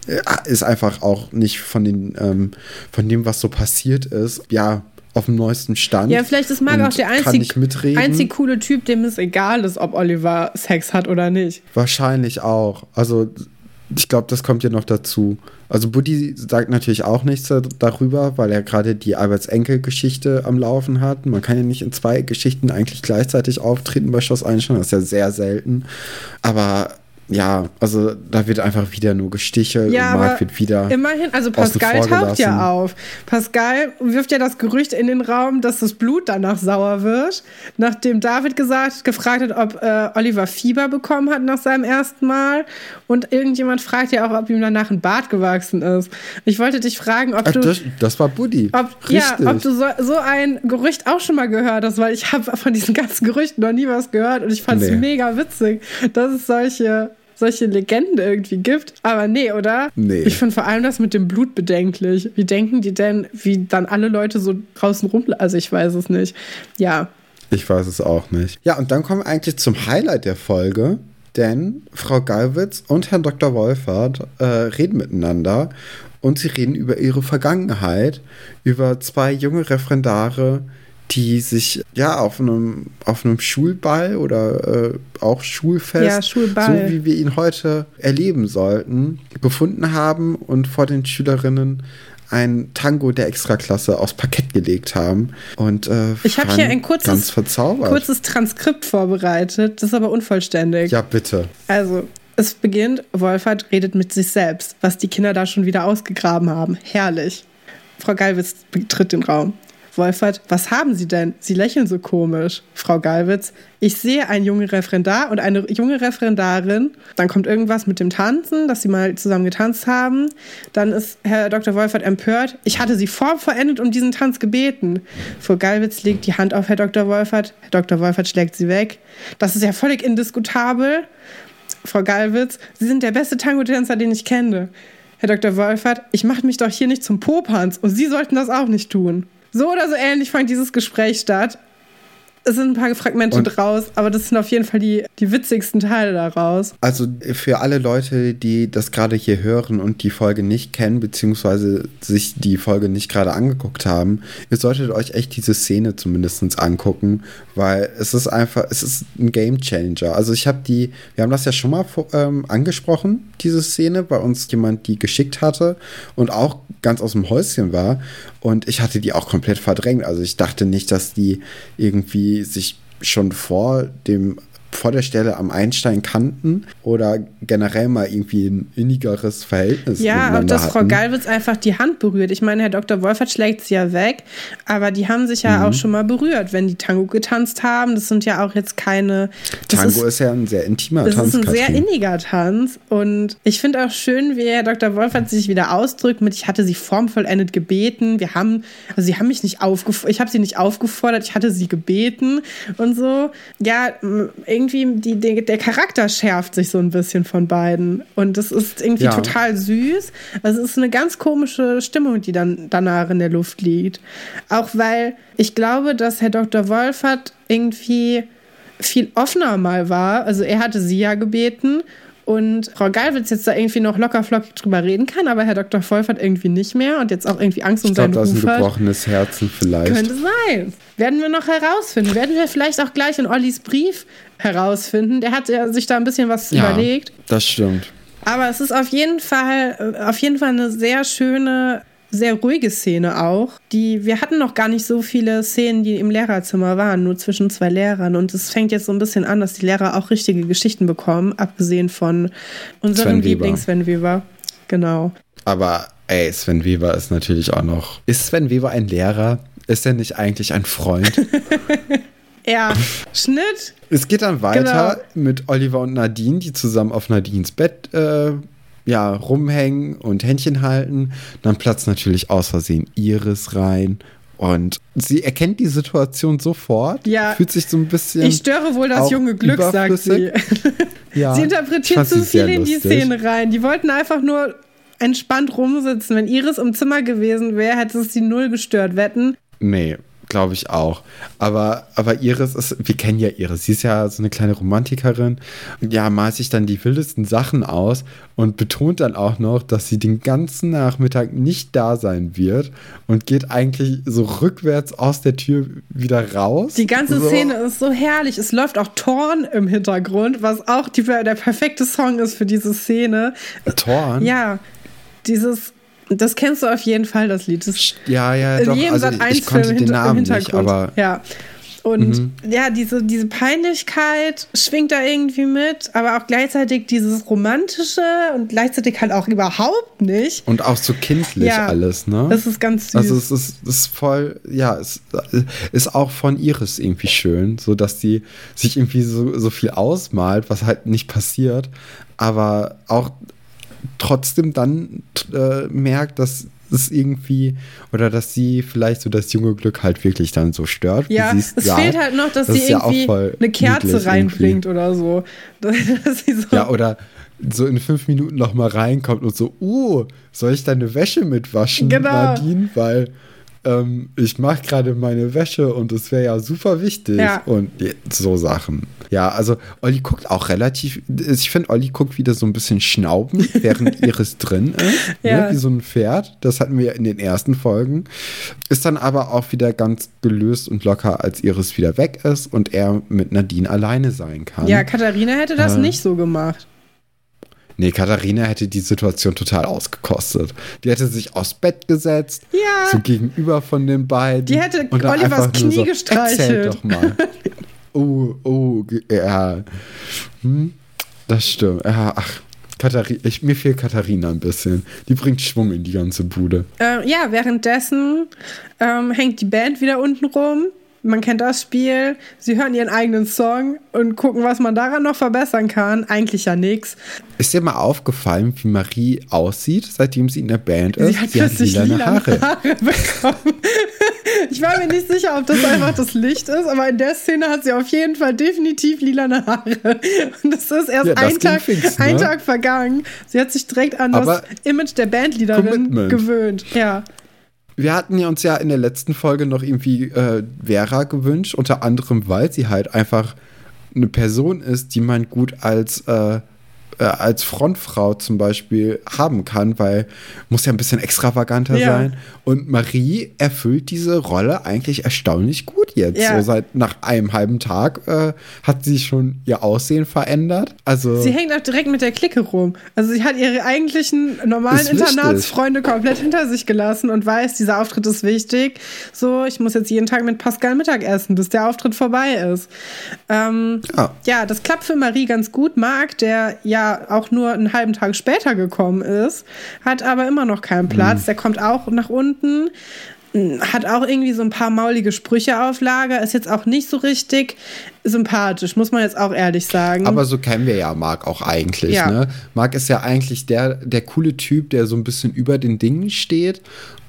äh, ist einfach auch nicht von, den, ähm, von dem, was so passiert ist, ja, auf dem neuesten Stand. Ja, vielleicht ist Marc auch der kann einzig, nicht mitreden. einzig coole Typ, dem es egal ist, ob Oliver Sex hat oder nicht. Wahrscheinlich auch. Also ich glaube, das kommt ja noch dazu. Also Buddy sagt natürlich auch nichts da- darüber, weil er gerade die Alberts Enkel-Geschichte am Laufen hat. Man kann ja nicht in zwei Geschichten eigentlich gleichzeitig auftreten bei Schloss Einstein. Das ist ja sehr selten. Aber ja, also da wird einfach wieder nur gestichelt Ja, und Marc wird wieder. Immerhin, also Pascal taucht ja auf. Pascal wirft ja das Gerücht in den Raum, dass das Blut danach sauer wird. Nachdem David gesagt, gefragt hat, ob äh, Oliver Fieber bekommen hat nach seinem ersten Mal. Und irgendjemand fragt ja auch, ob ihm danach ein Bart gewachsen ist. Ich wollte dich fragen, ob Ach, du. das, das war Buddy. Ob, ja, ob du so, so ein Gerücht auch schon mal gehört hast, weil ich habe von diesen ganzen Gerüchten noch nie was gehört und ich fand es Nee. mega witzig, dass es solche, solche Legenden irgendwie gibt. Aber nee, oder? Nee. Ich finde vor allem das mit dem Blut bedenklich. Wie denken die denn, wie dann alle Leute so draußen rum... Also ich weiß es nicht. Ja, Ich weiß es auch nicht. Ja, und dann kommen wir eigentlich zum Highlight der Folge, denn Frau Gallwitz und Herr Dr. Wolfert äh, reden miteinander und sie reden über ihre Vergangenheit, über zwei junge Referendare, die sich ja auf einem, auf einem Schulball oder äh, auch Schulfest, Ja, Schulball. so wie wir ihn heute erleben sollten, gefunden haben und vor den Schülerinnen ein Tango der Extraklasse aufs Parkett gelegt haben. Und äh, ich habe hier ein kurzes, kurzes Transkript vorbereitet. Das ist aber unvollständig. Ja, bitte. Also, es beginnt, Wolfert redet mit sich selbst, was die Kinder da schon wieder ausgegraben haben. Herrlich. Frau Gallwitz betritt den Raum. Wolfert, was haben Sie denn? Sie lächeln so komisch. Frau Gallwitz, ich sehe einen jungen Referendar und eine junge Referendarin. Dann kommt irgendwas mit dem Tanzen, dass sie mal zusammen getanzt haben. Dann ist Herr Dr. Wolfert empört. Ich hatte Sie vorvollendet um diesen Tanz gebeten. Frau Gallwitz legt die Hand auf Herr Dr. Wolfert. Herr Dr. Wolfert schlägt sie weg. Das ist ja völlig indiskutabel. Frau Gallwitz, Sie sind der beste Tango-Tänzer, den ich kenne. Herr Dr. Wolfert, ich mache mich doch hier nicht zum Popanz und Sie sollten das auch nicht tun. So oder so ähnlich fand dieses Gespräch statt. Es sind ein paar Fragmente Und- draus, aber das sind auf jeden Fall die, die witzigsten Teile daraus. Also für alle Leute, die das gerade hier hören und die Folge nicht kennen, beziehungsweise sich die Folge nicht gerade angeguckt haben, ihr solltet euch echt diese Szene zumindest angucken, weil es ist einfach, es ist ein Game Changer. Also ich habe die, wir haben das ja schon mal ähm, angesprochen, diese Szene, bei uns jemand die geschickt hatte und auch ganz aus dem Häuschen war. Und ich hatte die auch komplett verdrängt. Also ich dachte nicht, dass die irgendwie sich schon vor dem vor der Stelle am Einstein kannten oder generell mal irgendwie ein innigeres Verhältnis Ja, miteinander dass Frau hatten. Gallwitz einfach die Hand berührt. Ich meine, Herr Dr. Wolfert schlägt sie ja weg, aber die haben sich Mhm. ja auch schon mal berührt, wenn die Tango getanzt haben. Das sind ja auch jetzt keine. Das Tango ist, ja ein sehr intimer Das Tanz. ist ein sehr inniger Tanz und ich finde auch schön, wie Herr Dr. Wolfert sich wieder ausdrückt mit, ich hatte sie formvollendet gebeten, wir haben, also sie haben mich nicht aufgefordert, ich habe sie nicht aufgefordert, ich hatte sie gebeten und so. Ja, m, irgendwie die, die, der Charakter schärft sich so ein bisschen von beiden und das ist irgendwie Ja. total süß. Also es ist eine ganz komische Stimmung, die dann danach in der Luft liegt. Auch weil ich glaube, dass Herr Dr. Wolfert irgendwie viel offener mal war. Also er hatte sie ja gebeten und Frau Gallwitz jetzt da irgendwie noch locker flockig drüber reden kann, aber Herr Dr. Wolfert irgendwie nicht mehr und jetzt auch irgendwie Angst um Ich glaube, seinen ein Ruf hat. gebrochenes Herzen vielleicht. Könnte sein. Werden wir noch herausfinden. Werden wir vielleicht auch gleich in Ollis Brief herausfinden. Der hat sich da ein bisschen was ja, überlegt. das stimmt. Aber es ist auf jeden Fall, äh, auf jeden Fall eine sehr schöne, sehr ruhige Szene auch. Die, wir hatten noch gar nicht so viele Szenen, die im Lehrerzimmer waren, nur zwischen zwei Lehrern. Und es fängt jetzt so ein bisschen an, dass die Lehrer auch richtige Geschichten bekommen, abgesehen von unserem Sven Weber. Lieblings-Sven Weber. Genau. Aber ey, Sven Weber ist natürlich auch noch. Ist Sven Weber ein Lehrer? Ist er nicht eigentlich ein Freund? Ja, Schnitt. es geht dann weiter Genau. mit Oliver und Nadine, die zusammen auf Nadines Bett äh, ja, rumhängen und Händchen halten. Dann platzt natürlich aus Versehen Iris rein. Und sie erkennt die Situation sofort, Ja. fühlt sich so ein bisschen. Ich störe wohl das junge Glück, sagt sie. Ja, sie interpretiert zu sehr viel in die. Szene rein. Die wollten einfach nur entspannt rumsitzen. Wenn Iris im Zimmer gewesen wäre, hätte es sie null gestört. Wetten? Nee, Glaube ich auch. Aber, aber Iris ist, wir kennen ja Iris, sie ist ja so eine kleine Romantikerin. Ja, malt sich dann die wildesten Sachen aus und betont dann auch noch, dass sie den ganzen Nachmittag nicht da sein wird und geht eigentlich so rückwärts aus der Tür wieder raus. Die ganze so. Szene ist so herrlich. Es läuft auch Torn im Hintergrund, was auch die, der perfekte Song ist für diese Szene. Torn? Ja, dieses das kennst du auf jeden Fall, das Lied. Das ja, ja, doch. Also ich, konnte den Namen nicht, aber ja. Und mhm. ja, diese, diese Peinlichkeit schwingt da irgendwie mit, aber auch gleichzeitig dieses Romantische und gleichzeitig halt auch überhaupt nicht. Und auch so kindlich ja, alles, ne? Das ist ganz süß. Also es ist, es ist voll, ja, es ist auch von Iris irgendwie schön, so dass die sich irgendwie so, so viel ausmalt, was halt nicht passiert, aber auch trotzdem dann äh, merkt, dass es irgendwie oder dass sie vielleicht so das junge Glück halt wirklich dann so stört. Ja, es grad. fehlt halt noch, dass das sie irgendwie ja eine Kerze reinbringt oder so. so. Ja, oder so in fünf Minuten noch mal reinkommt und so, uh, soll ich deine Wäsche mitwaschen, genau. Nadine? Weil ähm, ich mache gerade meine Wäsche und es wäre ja super wichtig. Ja. Und so Sachen. Ja, also Olli guckt auch relativ, ich finde, Olli guckt wieder so ein bisschen schnauben, während Iris drin ist, ne, ja. ne, wie so ein Pferd. Das hatten wir in den ersten Folgen. Ist dann aber auch wieder ganz gelöst und locker, als Iris wieder weg ist und er mit Nadine alleine sein kann. Ja, Katharina hätte das äh, nicht so gemacht. Nee, Katharina hätte die Situation total ausgekostet. Die hätte sich aufs Bett gesetzt, ja. so gegenüber von den beiden. Die hätte Olivers Knie so, gestreichelt. Erzähl doch mal. oh, oh, ja. Hm, das stimmt. Ja, ach, Katharina, ich, mir fehlt Katharina ein bisschen. Die bringt Schwung in die ganze Bude. Äh, ja, währenddessen ähm, hängt die Band wieder unten rum man kennt das Spiel, sie hören ihren eigenen Song und gucken, was man daran noch verbessern kann. Eigentlich ja nichts. Ist dir mal aufgefallen, wie Marie aussieht, seitdem sie in der Band ist? Sie hat sie plötzlich hat lila Haare. Haare bekommen. ich war mir nicht sicher, ob das einfach das Licht ist, aber in der Szene hat sie auf jeden Fall definitiv lila Haare. Und das ist erst ja, das ein, Tag, fix, ne? ein Tag vergangen. Sie hat sich direkt an aber das Image der Bandleaderin gewöhnt. Ja. Wir hatten ja uns ja in der letzten Folge noch irgendwie äh, Vera gewünscht, unter anderem, weil sie halt einfach eine Person ist, die man gut als äh, äh, als Frontfrau zum Beispiel haben kann, weil muss ja ein bisschen extravaganter ja. sein. Und Marie erfüllt diese Rolle eigentlich erstaunlich gut jetzt. Ja. So seit nach einem halben Tag äh, hat sie schon ihr Aussehen verändert. Also sie hängt auch direkt mit der Clique rum. Also sie hat ihre eigentlichen normalen Internatsfreunde komplett hinter sich gelassen und weiß, dieser Auftritt ist wichtig. So, ich muss jetzt jeden Tag mit Pascal Mittag essen, bis der Auftritt vorbei ist. Ähm, ja. ja, das klappt für Marie ganz gut. Marc, der ja auch nur einen halben Tag später gekommen ist, hat aber immer noch keinen Platz. Mhm. Der kommt auch nach unten, hat auch irgendwie so ein paar maulige Sprüche auf Lager, ist jetzt auch nicht so richtig sympathisch, muss man jetzt auch ehrlich sagen. Aber so kennen wir ja Marc auch eigentlich. Ja. Ne? Marc ist ja eigentlich der, der coole Typ, der so ein bisschen über den Dingen steht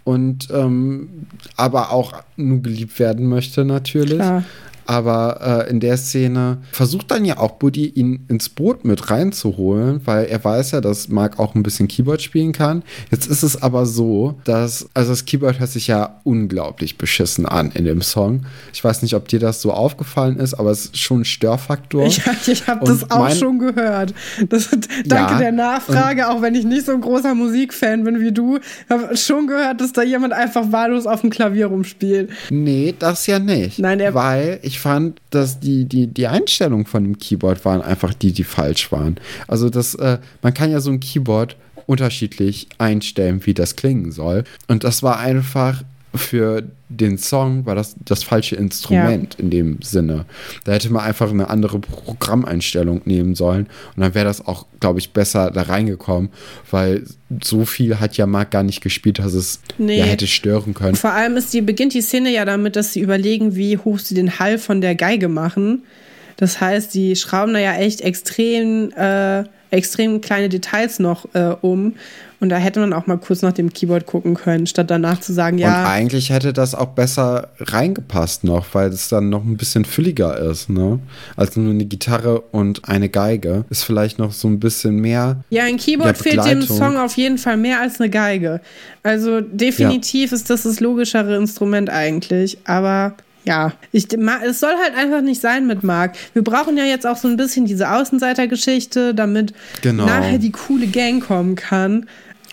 und ähm, aber auch nur geliebt werden möchte natürlich. Klar. Aber äh, in der Szene versucht dann ja auch Buddy, ihn ins Boot mit reinzuholen, weil er weiß ja, dass Mark auch ein bisschen Keyboard spielen kann. Jetzt ist es aber so, dass, also das Keyboard hört sich ja unglaublich beschissen an in dem Song. Ich weiß nicht, ob dir das so aufgefallen ist, aber es ist schon ein Störfaktor. Ich, ich habe das auch schon gehört. Das, danke ja, der Nachfrage, auch wenn ich nicht so ein großer Musikfan bin wie du. Ich habe schon gehört, dass da jemand einfach wahllos auf dem Klavier rumspielt. Nee, das ja nicht. Nein, er, weil ich fand, dass die, die, die Einstellungen von dem Keyboard waren einfach die, die falsch waren. Also das, äh, man kann ja so ein Keyboard unterschiedlich einstellen, wie das klingen soll. Und das war einfach für den Song war das das falsche Instrument ja. in dem Sinne. Da hätte man einfach eine andere Programmeinstellung nehmen sollen und dann wäre das auch, glaube ich, besser da reingekommen, weil so viel hat ja Marc gar nicht gespielt, dass es nee. ja hätte stören können. Vor allem ist die, beginnt die Szene ja damit, dass sie überlegen, wie hoch sie den Hall von der Geige machen. Das heißt, die schrauben da ja echt extrem äh, extrem kleine Details noch äh, um. Und da hätte man auch mal kurz nach dem Keyboard gucken können, statt danach zu sagen, ja. Und eigentlich hätte das auch besser reingepasst noch, weil es dann noch ein bisschen fülliger ist, ne? Als nur eine Gitarre und eine Geige. Ist vielleicht noch so ein bisschen mehr. Ja, ein Keyboard fehlt dem Song auf jeden Fall mehr als eine Geige. Also definitiv ja. ist das das logischere Instrument eigentlich. Aber ja, ich, es soll halt einfach nicht sein mit Marc. Wir brauchen ja jetzt auch so ein bisschen diese Außenseitergeschichte, damit genau. nachher die coole Gang kommen kann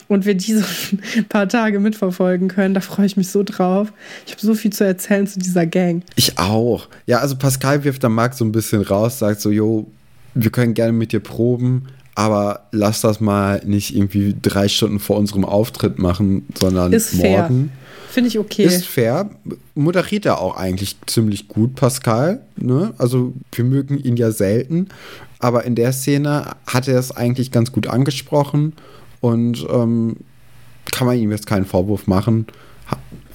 und wir diese paar Tage mitverfolgen können. Da freue ich mich so drauf. Ich habe so viel zu erzählen zu dieser Gang. Ich auch. Ja, also Pascal wirft dann Marc so ein bisschen raus, sagt so, jo, wir können gerne mit dir proben, aber lass das mal nicht irgendwie drei Stunden vor unserem Auftritt machen, sondern Ist morgen. Finde ich okay. Ist fair. Moderiert er auch eigentlich ziemlich gut, Pascal. Ne? Also wir mögen ihn ja selten. Aber in der Szene hat er es eigentlich ganz gut angesprochen und ähm, kann man ihm jetzt keinen Vorwurf machen.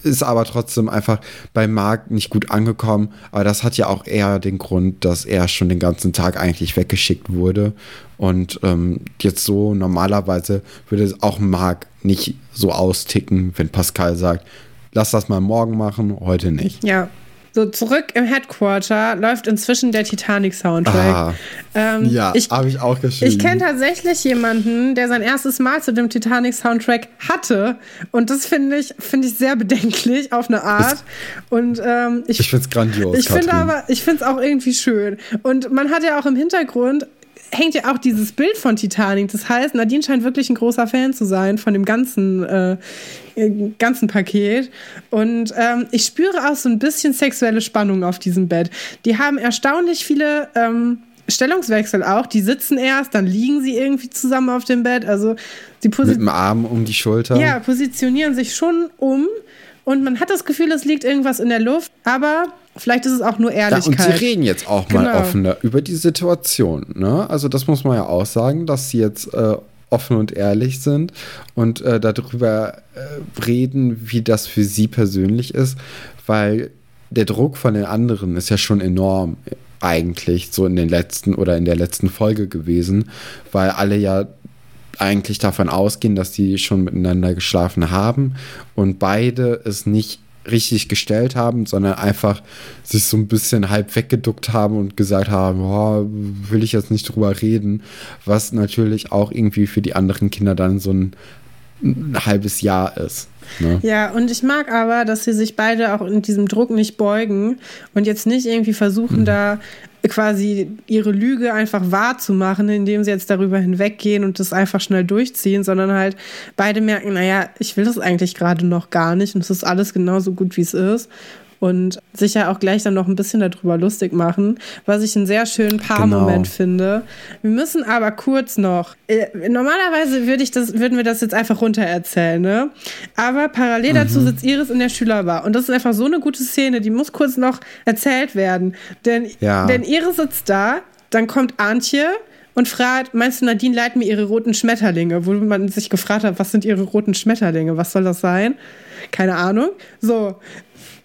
Ist aber trotzdem einfach bei Marc nicht gut angekommen. Aber das hat ja auch eher den Grund, dass er schon den ganzen Tag eigentlich weggeschickt wurde. Und ähm, jetzt so normalerweise würde auch Marc nicht so austicken, wenn Pascal sagt, lass das mal morgen machen, heute nicht. Ja, so, zurück im Headquarter läuft inzwischen der Titanic-Soundtrack. Ah, ähm, ja, habe ich auch geschrieben. Ich kenne tatsächlich jemanden, der sein erstes Mal zu dem Titanic-Soundtrack hatte. Und das finde ich, find ich sehr bedenklich auf eine Art. Das, und ähm, ich, ich finde es grandios. Ich finde aber, ich finde es auch irgendwie schön. Und man hat ja auch im Hintergrund hängt ja auch dieses Bild von Titanic. Das heißt, Nadine scheint wirklich ein großer Fan zu sein von dem ganzen, äh, ganzen Paket. Und ähm, ich spüre auch so ein bisschen sexuelle Spannung auf diesem Bett. Die haben erstaunlich viele ähm, Stellungswechsel auch. Die sitzen erst, dann liegen sie irgendwie zusammen auf dem Bett. Also sie Mit dem Arm um die Schulter. Ja, positionieren sich schon um. Und man hat das Gefühl, es liegt irgendwas in der Luft, aber vielleicht ist es auch nur Ehrlichkeit. Ja, und sie reden jetzt auch mal genau. offener über die Situation. Ne? Also das muss man ja auch sagen, dass sie jetzt äh, offen und ehrlich sind und äh, darüber äh, reden, wie das für sie persönlich ist, weil der Druck von den anderen ist ja schon enorm eigentlich so in den letzten oder in der letzten Folge gewesen, weil alle ja eigentlich davon ausgehen, dass die schon miteinander geschlafen haben und beide es nicht richtig gestellt haben, sondern einfach sich so ein bisschen halb weggeduckt haben und gesagt haben, oh, will ich jetzt nicht drüber reden, was natürlich auch irgendwie für die anderen Kinder dann so ein, ein halbes Jahr ist. Ne? Ja, und ich mag aber, dass sie sich beide auch in diesem Druck nicht beugen und jetzt nicht irgendwie versuchen, mhm. da quasi ihre Lüge einfach wahrzumachen, indem sie jetzt darüber hinweggehen und das einfach schnell durchziehen, sondern halt beide merken, naja, ich will das eigentlich gerade noch gar nicht und es ist alles genauso gut, wie es ist und sicher auch gleich dann noch ein bisschen darüber lustig machen, was ich einen sehr schönen Paarmoment genau. finde. Wir müssen aber kurz noch, äh, normalerweise würde ich das, würden wir das jetzt einfach runter erzählen, ne? Aber parallel mhm. dazu sitzt Iris in der Schülerbar und das ist einfach so eine gute Szene, die muss kurz noch erzählt werden, denn, ja. denn Iris sitzt da, dann kommt Antje und fragt, meinst du, Nadine leiht mir ihre roten Schmetterlinge? Wo man sich gefragt hat, was sind ihre roten Schmetterlinge? Was soll das sein? Keine Ahnung. So,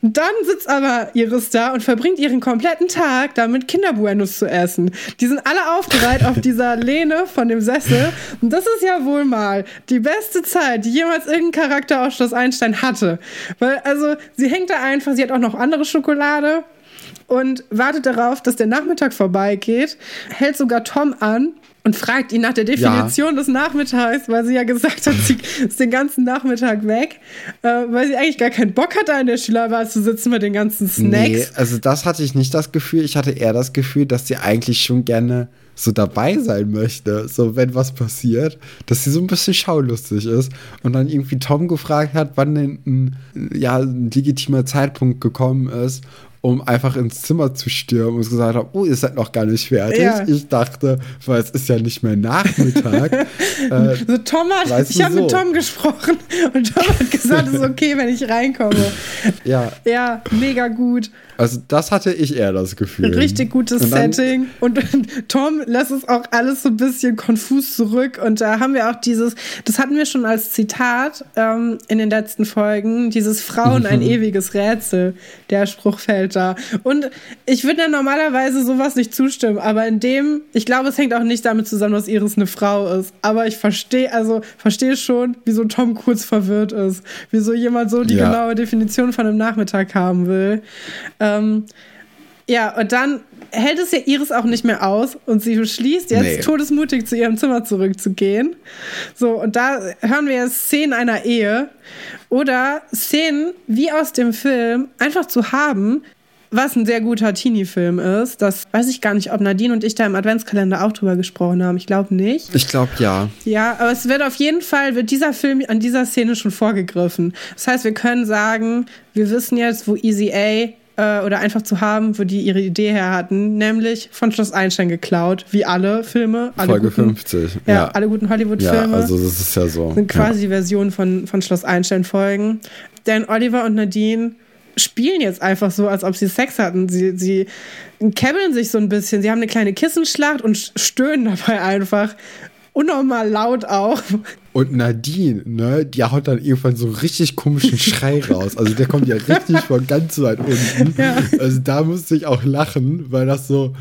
dann sitzt aber Iris da und verbringt ihren kompletten Tag damit, Kinderbuenos zu essen. Die sind alle aufgereiht auf dieser Lehne von dem Sessel. Und das ist ja wohl mal die beste Zeit, die jemals irgendein Charakter aus Schloss Einstein hatte. Weil, also, sie hängt da einfach, sie hat auch noch andere Schokolade und wartet darauf, dass der Nachmittag vorbeigeht, hält sogar Tom an und fragt ihn nach der Definition ja. des Nachmittags, weil sie ja gesagt hat, sie ist den ganzen Nachmittag weg, äh, weil sie eigentlich gar keinen Bock hat, da in der Schülerbar zu sitzen mit den ganzen Snacks. Nee, also das hatte ich nicht das Gefühl. Ich hatte eher das Gefühl, dass sie eigentlich schon gerne so dabei sein möchte, so wenn was passiert, dass sie so ein bisschen schaulustig ist und dann irgendwie Tom gefragt hat, wann denn ein, ja, ein legitimer Zeitpunkt gekommen ist um einfach ins Zimmer zu stürmen und gesagt habe, oh, ihr seid noch gar nicht fertig. Ja. Ich dachte, weil es ist ja nicht mehr Nachmittag. äh, so Tom hat, ich habe so. mit Tom gesprochen und Tom hat gesagt, es ist okay, wenn ich reinkomme. Ja. Ja, mega gut. Also das hatte ich eher das Gefühl. Richtig gutes und Setting. Und Tom lässt es auch alles so ein bisschen konfus zurück. Und da haben wir auch dieses, das hatten wir schon als Zitat ähm, in den letzten Folgen, dieses Frauen ein ewiges Rätsel. Der Spruch fällt Nachmittag. Und ich würde ja normalerweise sowas nicht zustimmen, aber in dem, ich glaube, es hängt auch nicht damit zusammen, dass Iris eine Frau ist. Aber ich verstehe, also verstehe schon, wieso Tom kurz verwirrt ist. Wieso jemand so die ja. genaue Definition von einem Nachmittag haben will. Ähm, ja, und dann hält es ja Iris auch nicht mehr aus und sie beschließt jetzt nee. todesmutig zu ihrem Zimmer zurückzugehen. So, und da hören wir jetzt Szenen einer Ehe oder Szenen wie aus dem Film einfach zu haben, was ein sehr guter Teenie-Film ist. Das weiß ich gar nicht, ob Nadine und ich da im Adventskalender auch drüber gesprochen haben. Ich glaube nicht. Ich glaube ja. Ja, aber es wird auf jeden Fall, wird dieser Film an dieser Szene schon vorgegriffen. Das heißt, wir können sagen, wir wissen jetzt, wo Easy A äh, oder einfach zu haben, wo die ihre Idee her hatten, nämlich von Schloss Einstein geklaut, wie alle Filme. Alle Folge guten, 50. Ja, ja. alle guten Hollywood-Filme. Ja, also das ist ja so. Sind quasi ja. Versionen von, von Schloss Einstein-Folgen. Denn Oliver und Nadine spielen jetzt einfach so, als ob sie Sex hatten. Sie, sie käbbeln sich so ein bisschen. Sie haben eine kleine Kissenschlacht und stöhnen dabei einfach unnormal laut auch. Und Nadine, ne, die haut dann irgendwann so richtig komischen Schrei raus. Also der kommt ja richtig von ganz weit unten. Ja. Also da musste ich auch lachen, weil das so,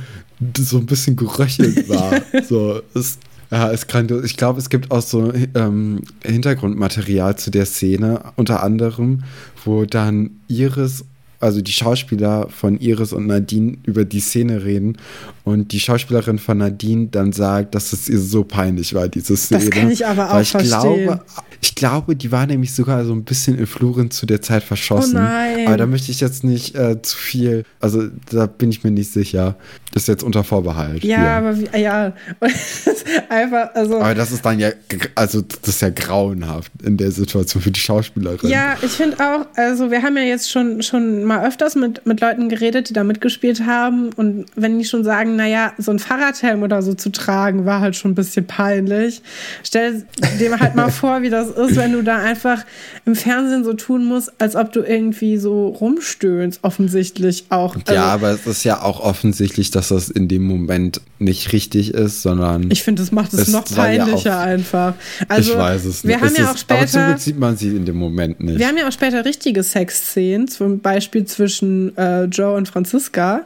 so ein bisschen geröchelt war. so, es, ja, ist grandios. Ich glaube, es gibt auch so ähm, Hintergrundmaterial zu der Szene, unter anderem, wo dann Iris also die Schauspieler von Iris und Nadine über die Szene reden und die Schauspielerin von Nadine dann sagt, dass es ihr so peinlich war, diese Szene. Das kann ich aber auch ich verstehen. Glaube, ich glaube, die war nämlich sogar so ein bisschen in Fluren zu der Zeit verschossen. Oh nein. Aber da möchte ich jetzt nicht äh, zu viel, also da bin ich mir nicht sicher. Das ist jetzt unter Vorbehalt. Ja, hier. aber wie, ja. einfach, also. Aber das ist dann ja, also das ist ja grauenhaft in der Situation für die Schauspielerin. Ja, ich finde auch, also wir haben ja jetzt schon, schon mal öfters mit, mit Leuten geredet, die da mitgespielt haben. Und wenn die schon sagen, naja, so ein Fahrradhelm oder so zu tragen, war halt schon ein bisschen peinlich. Stell dir halt mal vor, wie das ist, wenn du da einfach im Fernsehen so tun musst, als ob du irgendwie so rumstöhnst, offensichtlich auch. Also, ja, aber es ist ja auch offensichtlich, dass das in dem Moment nicht richtig ist, sondern. Ich finde, das macht es, es noch peinlicher ja einfach. Also, ich weiß es nicht. Wir haben es ja auch später, aber zum Glück sieht man sie in dem Moment nicht. Wir haben ja auch später richtige Sexszenen, zum Beispiel zwischen äh, Joe und Franziska.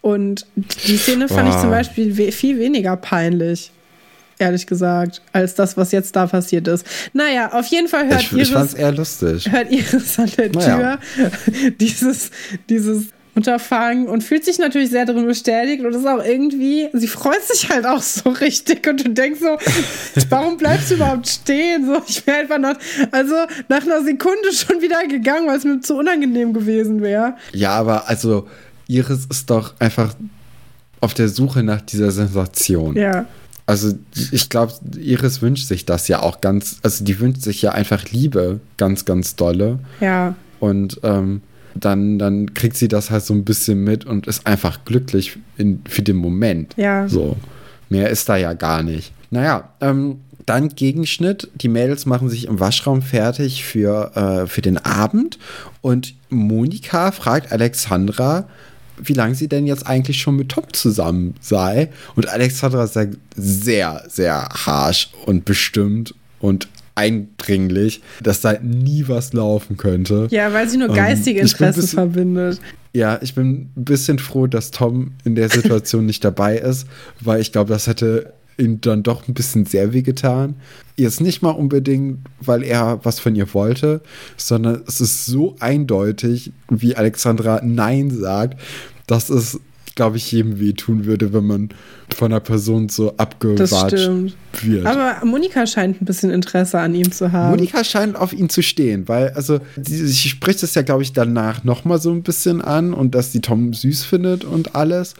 Und die Szene fand wow. ich zum Beispiel viel weniger peinlich ehrlich gesagt, als das, was jetzt da passiert ist. Naja, auf jeden Fall hört ich, Iris. Ich fand's eher lustig. Hört Iris an der naja. Tür dieses, dieses Unterfangen und fühlt sich natürlich sehr darin bestätigt und ist auch irgendwie, sie freut sich halt auch so richtig und du denkst so, warum bleibst du überhaupt stehen? So, ich wäre einfach nach, also nach einer Sekunde schon wieder gegangen, weil es mir zu unangenehm gewesen wäre. Ja, aber also Iris ist doch einfach auf der Suche nach dieser Sensation. Ja. Also ich glaube, Iris wünscht sich das ja auch ganz, also die wünscht sich ja einfach Liebe ganz, ganz dolle. Ja. Und ähm, dann, dann kriegt sie das halt so ein bisschen mit und ist einfach glücklich in, für den Moment. Ja. So. Mehr ist da ja gar nicht. Naja, ähm, dann Gegenschnitt. Die Mädels machen sich im Waschraum fertig für, äh, für den Abend und Monika fragt Alexandra, wie lange sie denn jetzt eigentlich schon mit Tom zusammen sei. Und Alexandra sagt sehr, sehr harsh und bestimmt und eindringlich, dass da nie was laufen könnte. Ja, weil sie nur ähm, geistige Interessen bisschen, verbindet. Ja, ich bin ein bisschen froh, dass Tom in der Situation nicht dabei ist, weil ich glaube, das hätte ihm dann doch ein bisschen sehr weh getan. Jetzt nicht mal unbedingt, weil er was von ihr wollte, sondern es ist so eindeutig, wie Alexandra Nein sagt, dass es glaube ich, jedem wehtun würde, wenn man von einer Person so abgewatscht wird. Aber Monika scheint ein bisschen Interesse an ihm zu haben. Monika scheint auf ihn zu stehen, weil, also, sie, sie spricht es ja, glaube ich, danach nochmal so ein bisschen an und dass sie Tom süß findet und alles.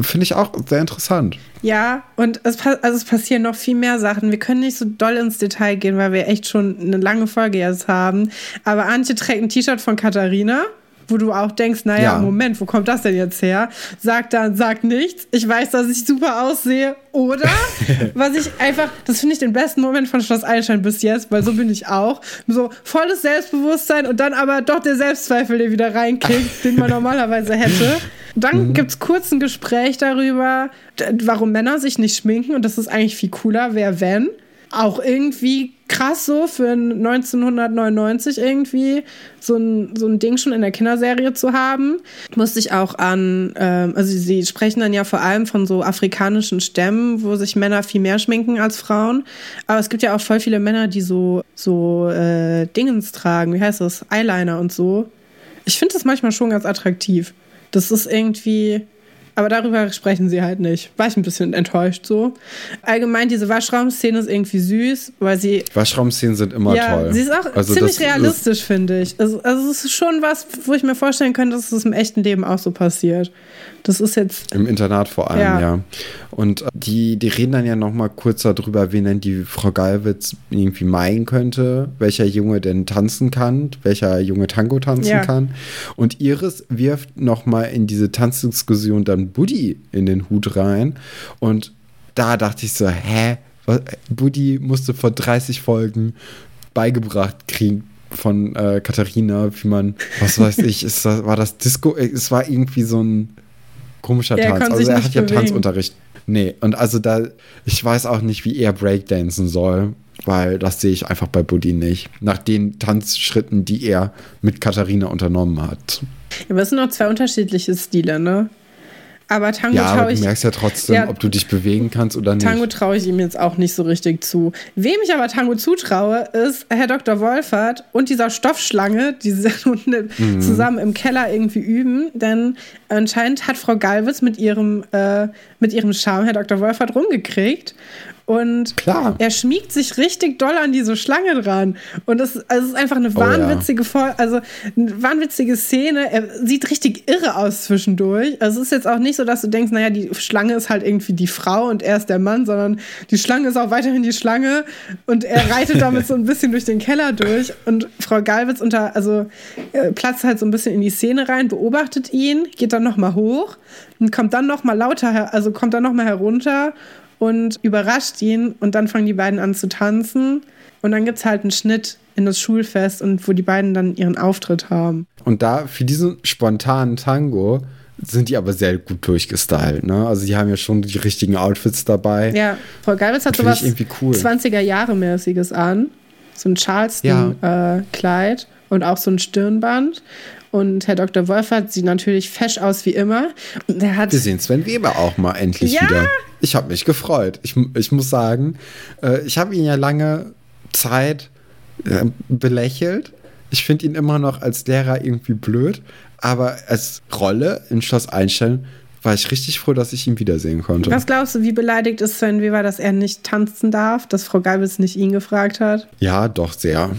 Finde ich auch sehr interessant. Ja, und es, also es passieren noch viel mehr Sachen. Wir können nicht so doll ins Detail gehen, weil wir echt schon eine lange Folge jetzt haben. Aber Antje trägt ein T-Shirt von Katharina wo du auch denkst, naja, ja. Moment, wo kommt das denn jetzt her? Sagt dann, sagt nichts. Ich weiß, dass ich super aussehe. Oder, was ich einfach, das finde ich den besten Moment von Schloss Einstein bis jetzt, weil so bin ich auch. So volles Selbstbewusstsein und dann aber doch der Selbstzweifel, der wieder reinkickt, den man normalerweise hätte. Dann mhm. gibt es kurz ein Gespräch darüber, warum Männer sich nicht schminken und das ist eigentlich viel cooler, wer wenn. Auch irgendwie krass so für 1999 irgendwie so ein, so ein Ding schon in der Kinderserie zu haben. Musste ich auch an, ähm, also sie sprechen dann ja vor allem von so afrikanischen Stämmen, wo sich Männer viel mehr schminken als Frauen. Aber es gibt ja auch voll viele Männer, die so, so äh, Dingens tragen, wie heißt das? Eyeliner und so. Ich finde das manchmal schon ganz attraktiv. Das ist irgendwie, aber darüber sprechen sie halt nicht. War ich ein bisschen enttäuscht so. Allgemein, diese Waschraumszene ist irgendwie süß, weil sie. Waschraumszenen sind immer ja, toll. Sie ist auch Also ziemlich realistisch, finde ich. Also, also es ist schon was, wo ich mir vorstellen könnte, dass es im echten Leben auch so passiert. Das ist jetzt. Im Internat vor allem, Ja. ja. Und äh, die, die reden dann ja noch mal kurz darüber, wen denn die Frau Gallwitz irgendwie meinen könnte, welcher Junge denn tanzen kann, welcher Junge Tango tanzen Ja. kann. Und Iris wirft noch mal in diese Tanzdiskussion dann Buddy in den Hut rein. Und da dachte ich so, hä? Buddy musste vor 30 Folgen beigebracht kriegen von äh, Katharina, wie man, was weiß ich, ist das, war das Disco? Es war irgendwie so ein komischer Er Tanz. Also er hat ja. Tanzunterricht. Nee, und also da, ich weiß auch nicht, wie er Breakdancen soll, weil das sehe ich einfach bei Buddy nicht. Nach den Tanzschritten, die er mit Katharina unternommen hat. Aber es sind auch zwei unterschiedliche Stile, ne? Aber Tango Ja, traue du ich. merkst ja trotzdem, Ja. ob du dich bewegen kannst oder nicht. Tango traue ich ihm jetzt auch nicht so richtig zu. Wem ich aber Tango zutraue, ist Herr Dr. Wolfert und dieser Stoffschlange, die sie Mhm. zusammen im Keller irgendwie üben. Denn anscheinend hat Frau Galwitz mit ihrem, äh, mit ihrem Charme Herr Dr. Wolfert rumgekriegt. Und Klar. er schmiegt sich richtig doll an diese Schlange dran. Und also es ist einfach eine Oh ja. wahnwitzige, also eine wahnwitzige Szene. Er sieht richtig irre aus zwischendurch. Also es ist jetzt auch nicht so, dass du denkst, naja, die Schlange ist halt irgendwie die Frau und er ist der Mann, sondern die Schlange ist auch weiterhin die Schlange und er reitet damit so ein bisschen durch den Keller durch. Und Frau Galwitz unter, also äh, platzt halt so ein bisschen in die Szene rein, beobachtet ihn, geht dann nochmal hoch und kommt dann nochmal lauter, also kommt dann nochmal herunter und überrascht ihn und dann fangen die beiden an zu tanzen und dann gibt es halt einen Schnitt in das Schulfest und wo die beiden dann ihren Auftritt haben. Und da, für diesen spontanen Tango, sind die aber sehr gut durchgestylt, ne? Also die haben ja schon die richtigen Outfits dabei. Ja, Frau Geilwitz hat sowas ich irgendwie cool. 20er-Jahre-mäßiges an. So ein Charleston-Kleid und auch so ein Stirnband. Und Herr Dr. Wolfert sieht natürlich fesch aus wie immer. Und er hat Wir sehen Sven Weber auch mal endlich Ja! wieder. Ich habe mich gefreut. Ich, ich muss sagen, äh, ich habe ihn ja lange Zeit äh, belächelt. Ich finde ihn immer noch als Lehrer irgendwie blöd. Aber als Rolle in Schloss Einstein war ich richtig froh, dass ich ihn wiedersehen konnte. Was glaubst du, wie beleidigt ist Sven Weber, dass er nicht tanzen darf, dass Frau Geibitz nicht ihn gefragt hat? Ja, doch, sehr.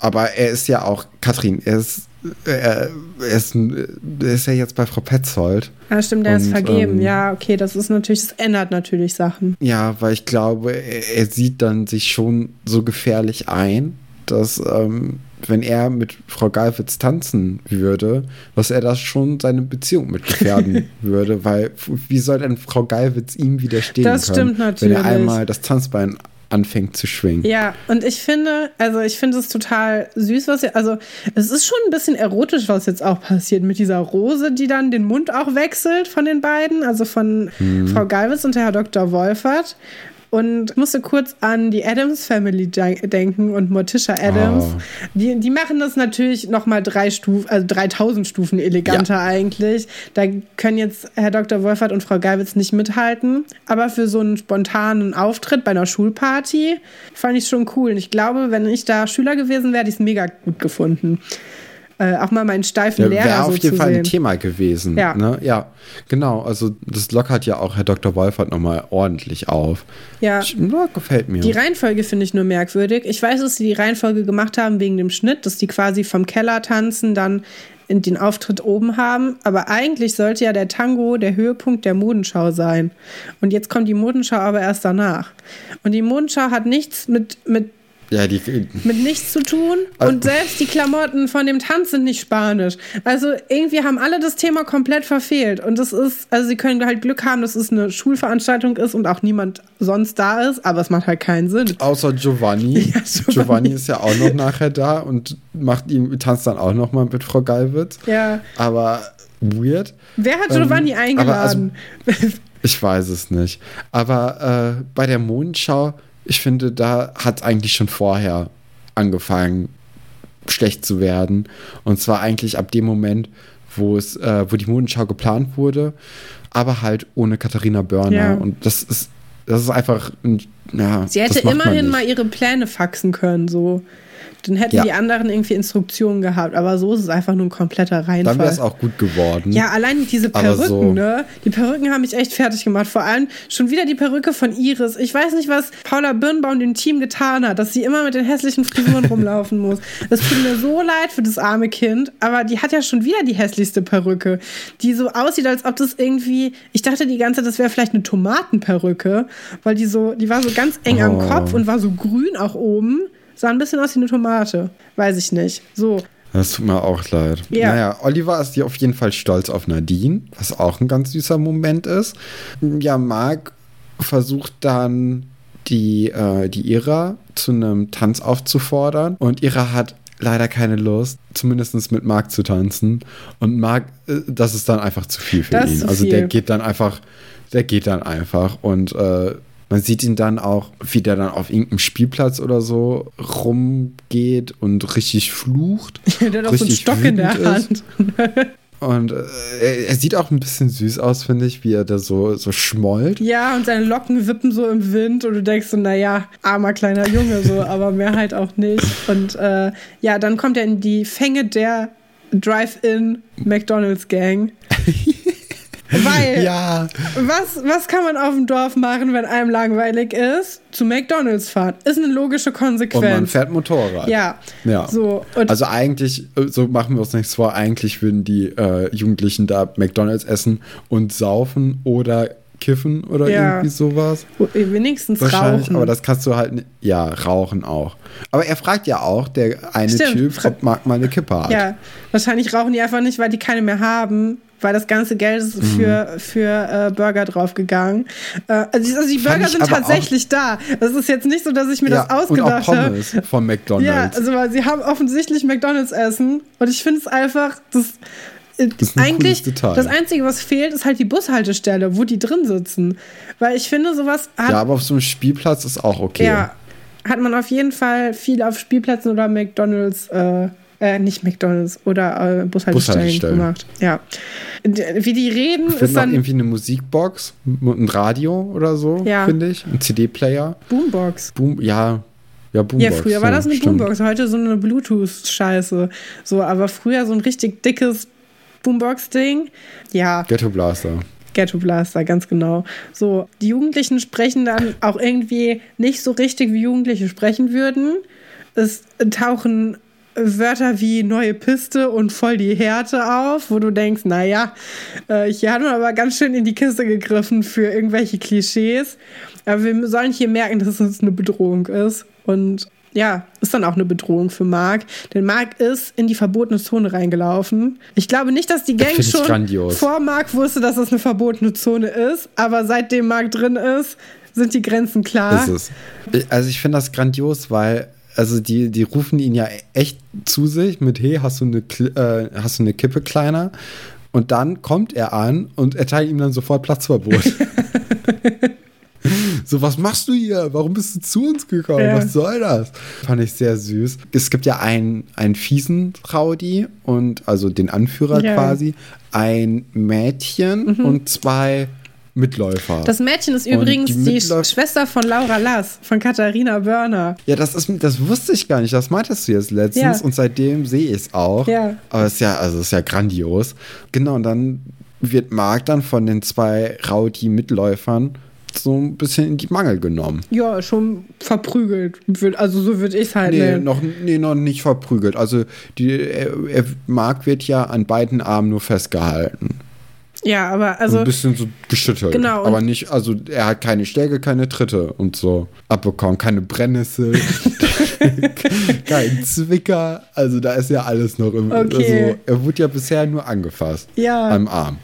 Aber er ist ja auch, Katrin, er ist, er, er ist, er ist ja jetzt bei Frau Petzold. Ja, stimmt, der ist Und, vergeben. ähm, ja, okay, das ist natürlich, das ändert natürlich Sachen. Ja, weil ich glaube, er, er sieht dann sich schon so gefährlich ein, dass ähm, wenn er mit Frau Galwitz tanzen würde, dass er das schon seine Beziehung mit gefährden würde, weil wie soll denn Frau Galwitz ihm widerstehen Das können, stimmt wenn er natürlich. einmal das Tanzbein anfängt zu schwingen? Ja, und ich finde, also ich finde es total süß, was ihr, also es ist schon ein bisschen erotisch, was jetzt auch passiert mit dieser Rose, die dann den Mund auch wechselt von den beiden, also von Mhm. Frau Galwitz und Herr Dr. Wolfert. Und ich musste kurz an die Adams Family de denken und Morticia Adams. Oh. Die, die machen das natürlich noch mal drei Stufen, also 3000 Stufen eleganter eigentlich. Da können jetzt Herr Dr. Wolfert und Frau Geibitz nicht mithalten. Aber für so einen spontanen Auftritt bei einer Schulparty fand ich schon cool. Und ich glaube, wenn ich da Schüler gewesen wäre, hätte ich es mega gut gefunden. Äh, auch mal meinen steifen Ja, Lehrer Wäre so auf jeden zu Fall sehen. ein Thema gewesen. Ja. Ne? ja, genau. Also das lockert ja auch Herr Dr. Wolfert nochmal ordentlich auf. Ja. Ich- gefällt mir. Die Reihenfolge finde ich nur merkwürdig. Ich weiß, dass sie die Reihenfolge gemacht haben wegen dem Schnitt, dass die quasi vom Keller tanzen, dann in den Auftritt oben haben. Aber eigentlich sollte ja der Tango der Höhepunkt der Modenschau sein. Und jetzt kommt die Modenschau aber erst danach. Und die Modenschau hat nichts mit, mit ja, die, mit nichts zu tun Also- und selbst die Klamotten von dem Tanz sind nicht spanisch. Also irgendwie haben alle das Thema komplett verfehlt und das ist, also sie können halt Glück haben, dass es eine Schulveranstaltung ist und auch niemand sonst da ist, aber es macht halt keinen Sinn. Außer Giovanni. Ja, Giovanni. Giovanni. ist ja auch noch nachher da und macht ihm, tanzt dann auch noch mal mit Frau Gallwitz. Ja. Aber weird. Wer hat Ähm, Giovanni aber also- eingeladen? Ich weiß es nicht. Aber äh, bei der Mondschau ich finde, da hat es eigentlich schon vorher angefangen, schlecht zu werden. Und zwar eigentlich ab dem Moment, wo es, äh, wo die Modenschau geplant wurde, aber halt ohne Katharina Börner. Ja. Und das ist, das ist einfach, ein- ja. Sie hätte immerhin mal ihre Pläne faxen können, so. Dann hätten Ja. die anderen irgendwie Instruktionen gehabt. Aber so ist es einfach nur ein kompletter Dann wäre es Reinfall. auch gut geworden. Ja, allein diese Perücken, so- ne? Die Perücken haben mich echt fertig gemacht. Vor allem schon wieder die Perücke von Iris. Ich weiß nicht, was Paula Birnbaum dem Team getan hat, dass sie immer mit den hässlichen Frisuren rumlaufen muss. Das tut mir so leid für das arme Kind, aber die hat ja schon wieder die hässlichste Perücke, die so aussieht, als ob das irgendwie. Ich dachte die ganze Zeit, das wäre vielleicht eine Tomatenperücke, weil die so, die war so ganz eng am Oh. Kopf und war so grün auch oben. Sah ein bisschen aus wie eine Tomate. Weiß ich nicht. So. Das tut mir auch leid. Ja. Naja, Oliver ist hier auf jeden Fall stolz auf Nadine, was auch ein ganz süßer Moment ist. Ja, Marc versucht dann die, äh, die Ira zu einem Tanz aufzufordern und Ira hat leider keine Lust, zumindest mit Marc zu tanzen. Und Marc, äh, das ist dann einfach zu viel für Das ihn. Also viel. der geht dann einfach, der geht dann einfach und äh, man sieht ihn dann auch, wie der dann auf irgendeinem Spielplatz oder so rumgeht und richtig flucht. Der hat auch so einen Stock in der. Hand. Und äh, er, er sieht auch ein bisschen süß aus, finde ich, wie er da so, so schmollt. Ja, und seine Locken wippen so im Wind und du denkst so, naja, armer kleiner Junge so, aber mehr halt auch nicht. Und äh, ja, dann kommt er in die Fänge der Drive-In McDonalds Gang. Weil, Ja, was, was kann man auf dem Dorf machen, wenn einem langweilig ist? Zu McDonalds fahren. Ist eine logische und man Konsequenz. fährt Motorrad. Ja. Ja. So, Also eigentlich, äh, so machen wir uns nichts vor, eigentlich würden die äh, Jugendlichen da McDonalds essen und saufen oder kiffen oder Ja. irgendwie sowas. wenigstens Wahrscheinlich, rauchen. aber das kannst du halt, ja, rauchen auch. Aber er fragt ja auch, der eine Stimmt. Typ, ob Marc mal eine Kippe hat. Ja, wahrscheinlich rauchen die einfach nicht, weil die keine mehr haben, weil das ganze Geld ist Mhm. für, für äh, Burger draufgegangen. Äh, also, die- also die Burger sind tatsächlich da. Es ist jetzt nicht so, dass ich mir Ja, das ausgedacht habe. Pommes von Ja, McDonalds. also weil sie haben offensichtlich McDonalds essen und ich finde es einfach, das, äh, Das eigentlich das Einzige, was fehlt, ist halt die Bushaltestelle, wo die drin sitzen. Weil ich finde, sowas hat ja, aber auf so einem Spielplatz ist auch okay. ja, hat man auf jeden Fall viel auf Spielplätzen oder McDonalds, äh, äh, nicht McDonalds oder äh, Bushaltestellen, gemacht. Ja. D- Wie die reden, Ich ist dann irgendwie eine Musikbox, ein Radio oder so, Ja. finde ich. Ein CD-Player. Boombox. Boom, ja. Ja, Ja, Boombox. früher war das eine stimmt. Boombox, heute so eine Bluetooth-Scheiße. So, aber früher so ein richtig dickes Boombox-Ding. Ja, Ghetto Blaster. Ghetto Blaster, ganz genau. So, die Jugendlichen sprechen dann auch irgendwie nicht so richtig, wie Jugendliche sprechen würden. Es tauchen Wörter wie neue Piste und voll die Härte auf, wo du denkst, naja, äh, hier hat man aber ganz schön in die Kiste gegriffen für irgendwelche Klischees. Aber wir sollen hier merken, dass es eine Bedrohung ist. Und ja, ist dann auch eine Bedrohung für Marc. Denn Marc ist in die verbotene Zone reingelaufen. Ich glaube nicht, dass die Gang ich schon grandios. vor Marc wusste, dass das eine verbotene Zone ist. Aber seitdem Marc drin ist, sind die Grenzen klar. Ist es. Also ich finde das grandios, weil also die, die rufen ihn ja echt zu sich mit, hey, hast du eine, äh, hast du eine Kippe kleiner? Und dann kommt er an und erteilt ihm dann sofort Platzverbot. so, was machst du hier? Warum bist du zu uns gekommen? Ja. Was soll das? Fand ich sehr süß. Es gibt ja einen, einen fiesen Rowdy und also den Anführer Ja. quasi, ein Mädchen und zwei Mitläufer. Das Mädchen ist Und übrigens die die, Mitläuf- Schwester von Laura Lass, von Katharina Börner. Ja, das ist, das wusste ich gar nicht. Das meintest du jetzt letztens Ja. und seitdem sehe ich es auch. Ja. Aber es ist ja, also es ist ja grandios. Genau, und dann wird Marc dann von den zwei Rowdy-Mitläufern so ein bisschen in die Mangel genommen. Ja, schon verprügelt. Also so würde ich es halt Nee nennen. noch, nee, noch nicht verprügelt. Also die, er, er, Marc wird ja an beiden Armen nur festgehalten. Ja, aber Also, ein bisschen so geschüttelt. Genau, Aber nicht, also er hat keine Schläge, keine Tritte und so abbekommen. Keine Brennnessel, kein Zwicker. Also da ist ja alles noch im. Okay. Also er wurde ja bisher nur angefasst. Ja. Am Arm.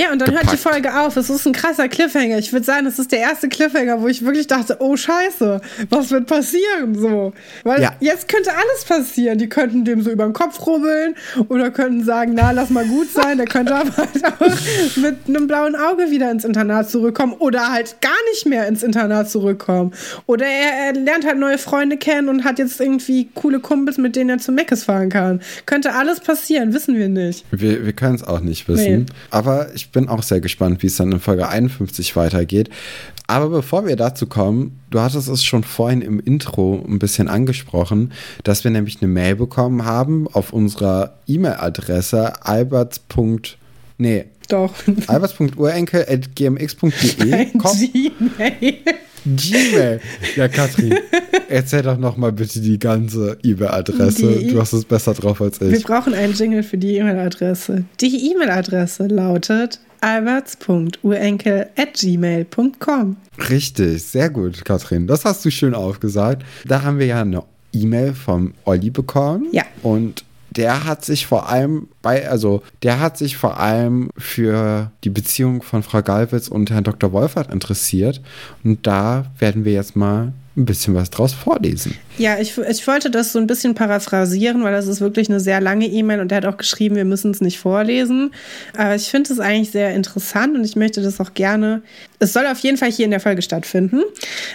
Ja, und dann gepackt. hört die Folge auf. Es ist ein krasser Cliffhanger. Ich würde sagen, das ist der erste Cliffhanger, wo ich wirklich dachte, oh Scheiße, was wird passieren? So. Weil ja. jetzt könnte alles passieren. Die könnten dem so über den Kopf rubbeln oder könnten sagen, na, lass mal gut sein. Der könnte aber halt auch mit einem blauen Auge wieder ins Internat zurückkommen oder halt gar nicht mehr ins Internat zurückkommen. Oder er, er lernt halt neue Freunde kennen und hat jetzt irgendwie coole Kumpels, mit denen er zu Meckes fahren kann. Könnte alles passieren, wissen wir nicht. Wir, wir können es auch nicht wissen. Nee. Aber ich bin auch sehr gespannt, wie es dann in Folge 51 weitergeht. Aber bevor wir dazu kommen, du hattest es schon vorhin im Intro ein bisschen angesprochen, dass wir nämlich eine Mail bekommen haben auf unserer E-Mail-Adresse alberts. Nee. Doch. albers.urenkel.gmx.de. Gmail. Gmail. Ja, Katrin, erzähl doch noch mal bitte die ganze E-Mail-Adresse. Du hast es besser drauf als ich. Wir brauchen einen Jingle für die E-Mail-Adresse. Die E-Mail-Adresse lautet alberts.urenkel.gmail.com. Richtig, sehr gut, Katrin. Das hast du schön aufgesagt. Da haben wir ja eine E-Mail vom Olli bekommen. Ja. Und der hat sich vor allem bei, also der hat sich vor allem für die Beziehung von Frau Galwitz und Herrn Dr. Wolfert interessiert. Und da werden wir jetzt mal ein bisschen was draus vorlesen. Ja, ich, ich wollte das so ein bisschen paraphrasieren, weil das ist wirklich eine sehr lange E-Mail und er hat auch geschrieben, wir müssen es nicht vorlesen. Aber ich finde es eigentlich sehr interessant und ich möchte das auch gerne. Es soll auf jeden Fall hier in der Folge stattfinden.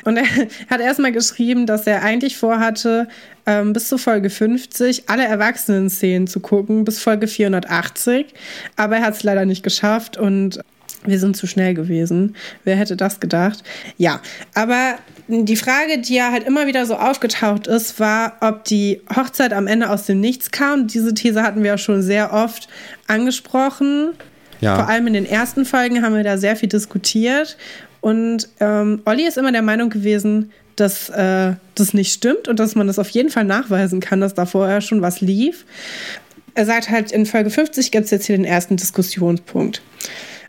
Und er hat erstmal geschrieben, dass er eigentlich vorhatte, ähm, bis zur Folge 50 alle Erwachsenen-Szenen zu gucken, bis Folge 480. Aber er hat es leider nicht geschafft und wir sind zu schnell gewesen. Wer hätte das gedacht? Ja, aber die Frage, die ja halt immer wieder so aufgetaucht ist, war, ob die Hochzeit am Ende aus dem Nichts kam. Diese These hatten wir ja schon sehr oft angesprochen. Ja. Vor allem in den ersten Folgen haben wir da sehr viel diskutiert. Und ähm, Olli ist immer der Meinung gewesen, dass äh, das nicht stimmt und dass man das auf jeden Fall nachweisen kann, dass da vorher schon was lief. Er sagt halt, in Folge 50 gibt es jetzt hier den ersten Diskussionspunkt.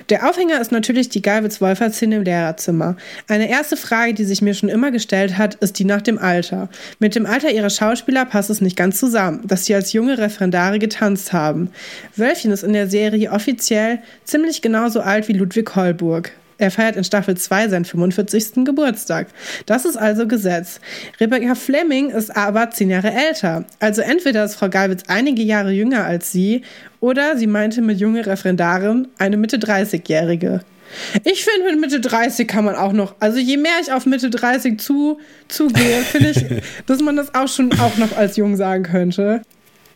Der Aufhänger ist natürlich die Galwitz-Wolfer-Szene im Lehrerzimmer. Eine erste Frage, die sich mir schon immer gestellt hat, ist die nach dem Alter. Mit dem Alter ihrer Schauspieler passt es nicht ganz zusammen, dass sie als junge Referendare getanzt haben. Wölfchen ist in der Serie offiziell ziemlich genauso alt wie Ludwig Holburg. Er feiert in Staffel 2 seinen 45. Geburtstag. Das ist also Gesetz. Rebecca Fleming ist aber zehn Jahre älter. Also entweder ist Frau Galwitz einige Jahre jünger als sie oder sie meinte mit junge Referendarin eine Mitte 30-Jährige. Ich finde, mit Mitte 30 kann man auch noch, also je mehr ich auf Mitte 30 zu, zugehe, finde ich, dass man das auch schon auch noch als jung sagen könnte.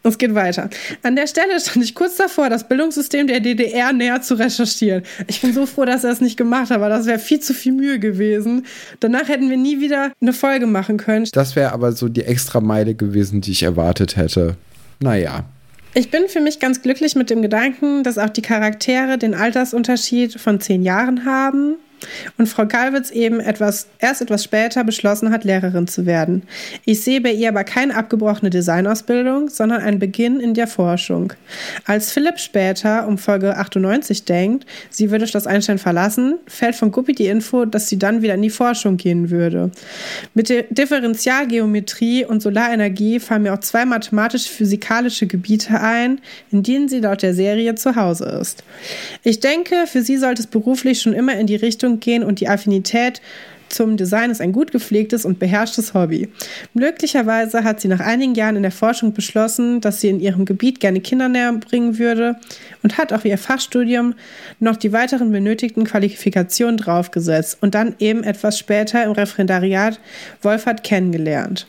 Es geht weiter. An der Stelle stand ich kurz davor, das Bildungssystem der DDR näher zu recherchieren. Ich bin so froh, dass er es nicht gemacht hat, weil das wäre viel zu viel Mühe gewesen. Danach hätten wir nie wieder eine Folge machen können. Das wäre aber so die extra Meile gewesen, die ich erwartet hätte. Naja. Ich bin für mich ganz glücklich mit dem Gedanken, dass auch die Charaktere den Altersunterschied von zehn Jahren haben und Frau Galwitz eben etwas, erst etwas später beschlossen hat, Lehrerin zu werden. Ich sehe bei ihr aber keine abgebrochene Designausbildung, sondern einen Beginn in der Forschung. Als Philipp später um Folge 98 denkt, sie würde Schloss Einstein verlassen, fällt von Guppi die Info, dass sie dann wieder in die Forschung gehen würde. Mit der Differentialgeometrie und Solarenergie fallen mir auch zwei mathematisch-physikalische Gebiete ein, in denen sie laut der Serie zu Hause ist. Ich denke, für sie sollte es beruflich schon immer in die Richtung Richtung gehen und die Affinität zum Design ist ein gut gepflegtes und beherrschtes Hobby. Möglicherweise hat sie nach einigen Jahren in der Forschung beschlossen, dass sie in ihrem Gebiet gerne Kinder näher bringen würde und hat auf ihr Fachstudium noch die weiteren benötigten Qualifikationen draufgesetzt und dann eben etwas später im Referendariat Wolfert kennengelernt.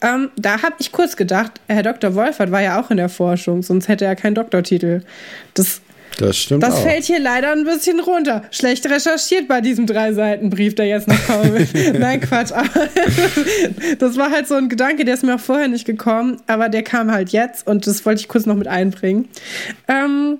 Ähm, da habe ich kurz gedacht, Herr Dr. Wolfert war ja auch in der Forschung, sonst hätte er keinen Doktortitel. Das das stimmt. Das auch. fällt hier leider ein bisschen runter. Schlecht recherchiert bei diesem Drei-Seiten-Brief, der jetzt noch kommt. Nein, Quatsch. Aber das war halt so ein Gedanke, der ist mir auch vorher nicht gekommen, aber der kam halt jetzt und das wollte ich kurz noch mit einbringen. Ähm,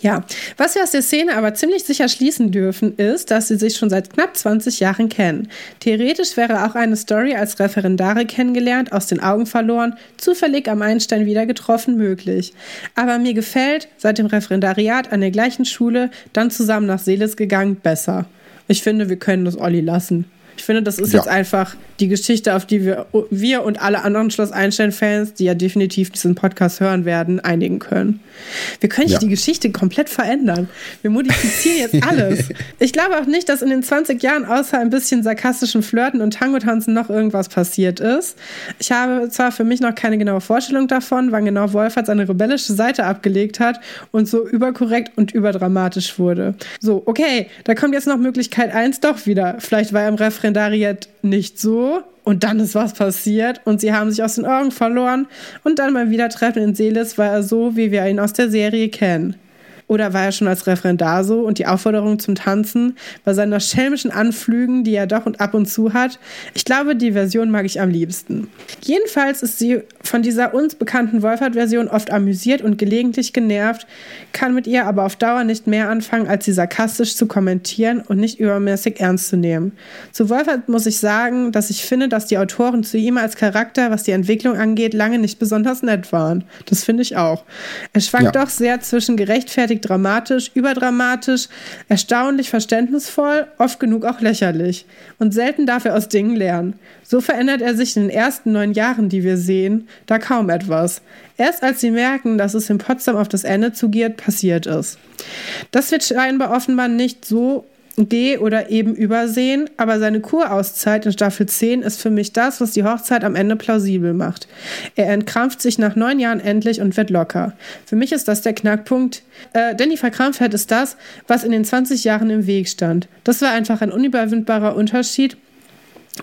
ja, was wir aus der Szene aber ziemlich sicher schließen dürfen, ist, dass sie sich schon seit knapp 20 Jahren kennen. Theoretisch wäre auch eine Story als Referendare kennengelernt, aus den Augen verloren, zufällig am Einstein wieder getroffen möglich. Aber mir gefällt, seit dem Referendariat an der gleichen Schule, dann zusammen nach Seeles gegangen, besser. Ich finde, wir können das Olli lassen. Ich finde, das ist Ja. jetzt einfach die Geschichte, auf die wir, wir und alle anderen Schloss Einstein-Fans, die ja definitiv diesen Podcast hören werden, einigen können. Wir können hier Ja. die Geschichte komplett verändern. Wir modifizieren jetzt alles. Ich glaube auch nicht, dass in den 20 Jahren außer ein bisschen sarkastischen Flirten und Tango-Tanzen noch irgendwas passiert ist. Ich habe zwar für mich noch keine genaue Vorstellung davon, wann genau Wolfert seine rebellische Seite abgelegt hat und so überkorrekt und überdramatisch wurde. So, okay, da kommt jetzt noch Möglichkeit 1 doch wieder. Vielleicht war er im Referendariat nicht so und dann ist was passiert und sie haben sich aus den Augen verloren und dann beim Wiedertreffen in Seelis war er so, wie wir ihn aus der Serie kennen. Oder war er schon als Referendar so und die Aufforderung zum Tanzen bei seiner schelmischen Anflügen, die er doch und ab und zu hat? Ich glaube, die Version mag ich am liebsten. Jedenfalls ist sie von dieser uns bekannten Wolfert-Version oft amüsiert und gelegentlich genervt, kann mit ihr aber auf Dauer nicht mehr anfangen, als sie sarkastisch zu kommentieren und nicht übermäßig ernst zu nehmen. Zu Wolfert muss ich sagen, dass ich finde, dass die Autoren zu ihm als Charakter, was die Entwicklung angeht, lange nicht besonders nett waren. Das finde ich auch. Er schwankt Ja. doch sehr zwischen gerechtfertigt dramatisch, überdramatisch, erstaunlich verständnisvoll, oft genug auch lächerlich. Und selten darf er aus Dingen lernen. So verändert er sich in den ersten neun Jahren, die wir sehen, da kaum etwas. Erst als sie merken, dass es in Potsdam auf das Ende zugeht, passiert es. Das wird scheinbar offenbar nicht so geh oder eben übersehen, aber seine Kurauszeit in Staffel 10 ist für mich das, was die Hochzeit am Ende plausibel macht. Er entkrampft sich nach neun Jahren endlich und wird locker. Für mich ist das der Knackpunkt, äh, denn die Verkrampftheit ist das, was in den 20 Jahren im Weg stand. Das war einfach ein unüberwindbarer Unterschied,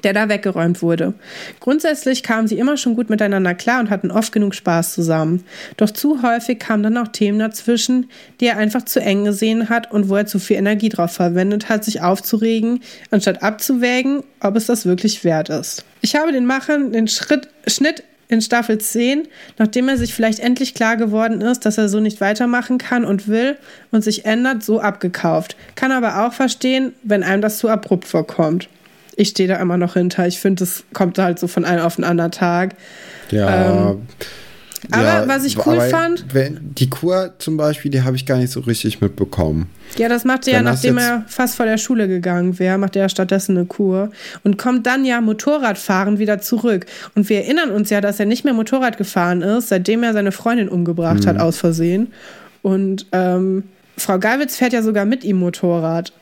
der da weggeräumt wurde. Grundsätzlich kamen sie immer schon gut miteinander klar und hatten oft genug Spaß zusammen. Doch zu häufig kamen dann auch Themen dazwischen, die er einfach zu eng gesehen hat und wo er zu viel Energie drauf verwendet hat, sich aufzuregen, anstatt abzuwägen, ob es das wirklich wert ist. Ich habe den Machern den Schritt, Schnitt in Staffel 10, nachdem er sich vielleicht endlich klar geworden ist, dass er so nicht weitermachen kann und will und sich ändert, so abgekauft. Kann aber auch verstehen, wenn einem das zu abrupt vorkommt. Ich stehe da immer noch hinter. Ich finde, das kommt halt so von einem auf den anderen Tag. Ja. Ähm, aber was ich cool fand- Wenn, die Kur zum Beispiel, die habe ich gar nicht so richtig mitbekommen. Ja, das macht er ja, nachdem er fast vor der Schule gegangen wäre, macht er ja stattdessen eine Kur und kommt dann ja Motorradfahren wieder zurück. Und wir erinnern uns ja, dass er nicht mehr Motorrad gefahren ist, seitdem er seine Freundin umgebracht Mhm. hat, aus Versehen. Und ähm, Frau Galwitz fährt ja sogar mit ihm Motorrad.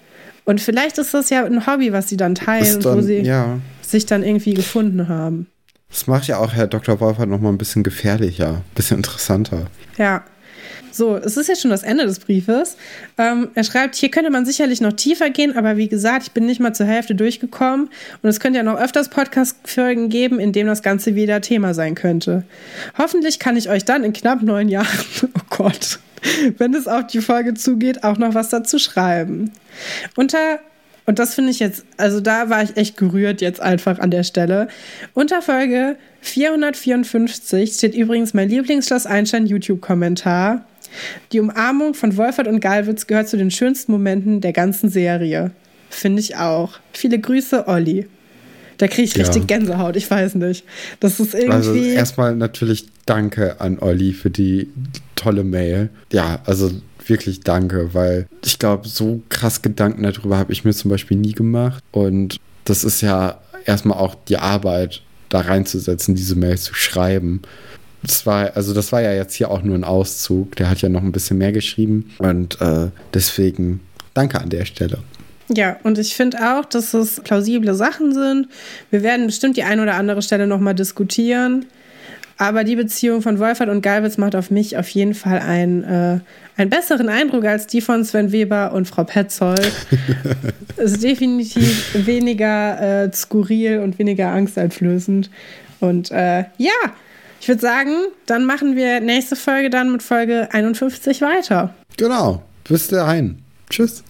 Und vielleicht ist das ja ein Hobby, was sie dann teilen, Ist wo dann, sie ja. sich dann irgendwie gefunden haben. Das macht ja auch Herr Dr. Wolfert noch mal ein bisschen gefährlicher, ein bisschen interessanter. Ja. So, es ist jetzt schon das Ende des Briefes. Ähm, er schreibt, hier könnte man sicherlich noch tiefer gehen, aber wie gesagt, ich bin nicht mal zur Hälfte durchgekommen und es könnte ja noch öfters Podcast-Folgen geben, in denen das Ganze wieder Thema sein könnte. Hoffentlich kann ich euch dann in knapp neun Jahren, oh Gott, wenn es auf die Folge zugeht, auch noch was dazu schreiben. Unter und das finde ich jetzt, also da war ich echt gerührt jetzt einfach an der Stelle. Unter Folge 454 steht übrigens mein Lieblingsschloss Einstein YouTube-Kommentar. Die Umarmung von Wolfert und Galwitz gehört zu den schönsten Momenten der ganzen Serie. Finde ich auch. Viele Grüße, Olli. Da kriege ich Ja. richtig Gänsehaut, ich weiß nicht. Das ist Also irgendwie. erstmal natürlich danke an Olli für die tolle Mail. Ja, also wirklich danke, weil ich glaube, so krass Gedanken darüber habe ich mir zum Beispiel nie gemacht. Und das ist ja erstmal auch die Arbeit, da reinzusetzen, diese Mail zu schreiben. Das war, also das war ja jetzt hier auch nur ein Auszug. Der hat ja noch ein bisschen mehr geschrieben. Und äh, deswegen danke an der Stelle. Ja, und ich finde auch, dass es plausible Sachen sind. Wir werden bestimmt die ein oder andere Stelle nochmal diskutieren. Aber die Beziehung von Wolfert und Galwitz macht auf mich auf jeden Fall einen, äh, einen besseren Eindruck als die von Sven Weber und Frau Petzold. ist definitiv weniger äh, skurril und weniger angsteinflößend. Und äh, ja, ich würde sagen, dann machen wir nächste Folge dann mit Folge 51 weiter. Genau. Bis dahin. Tschüss.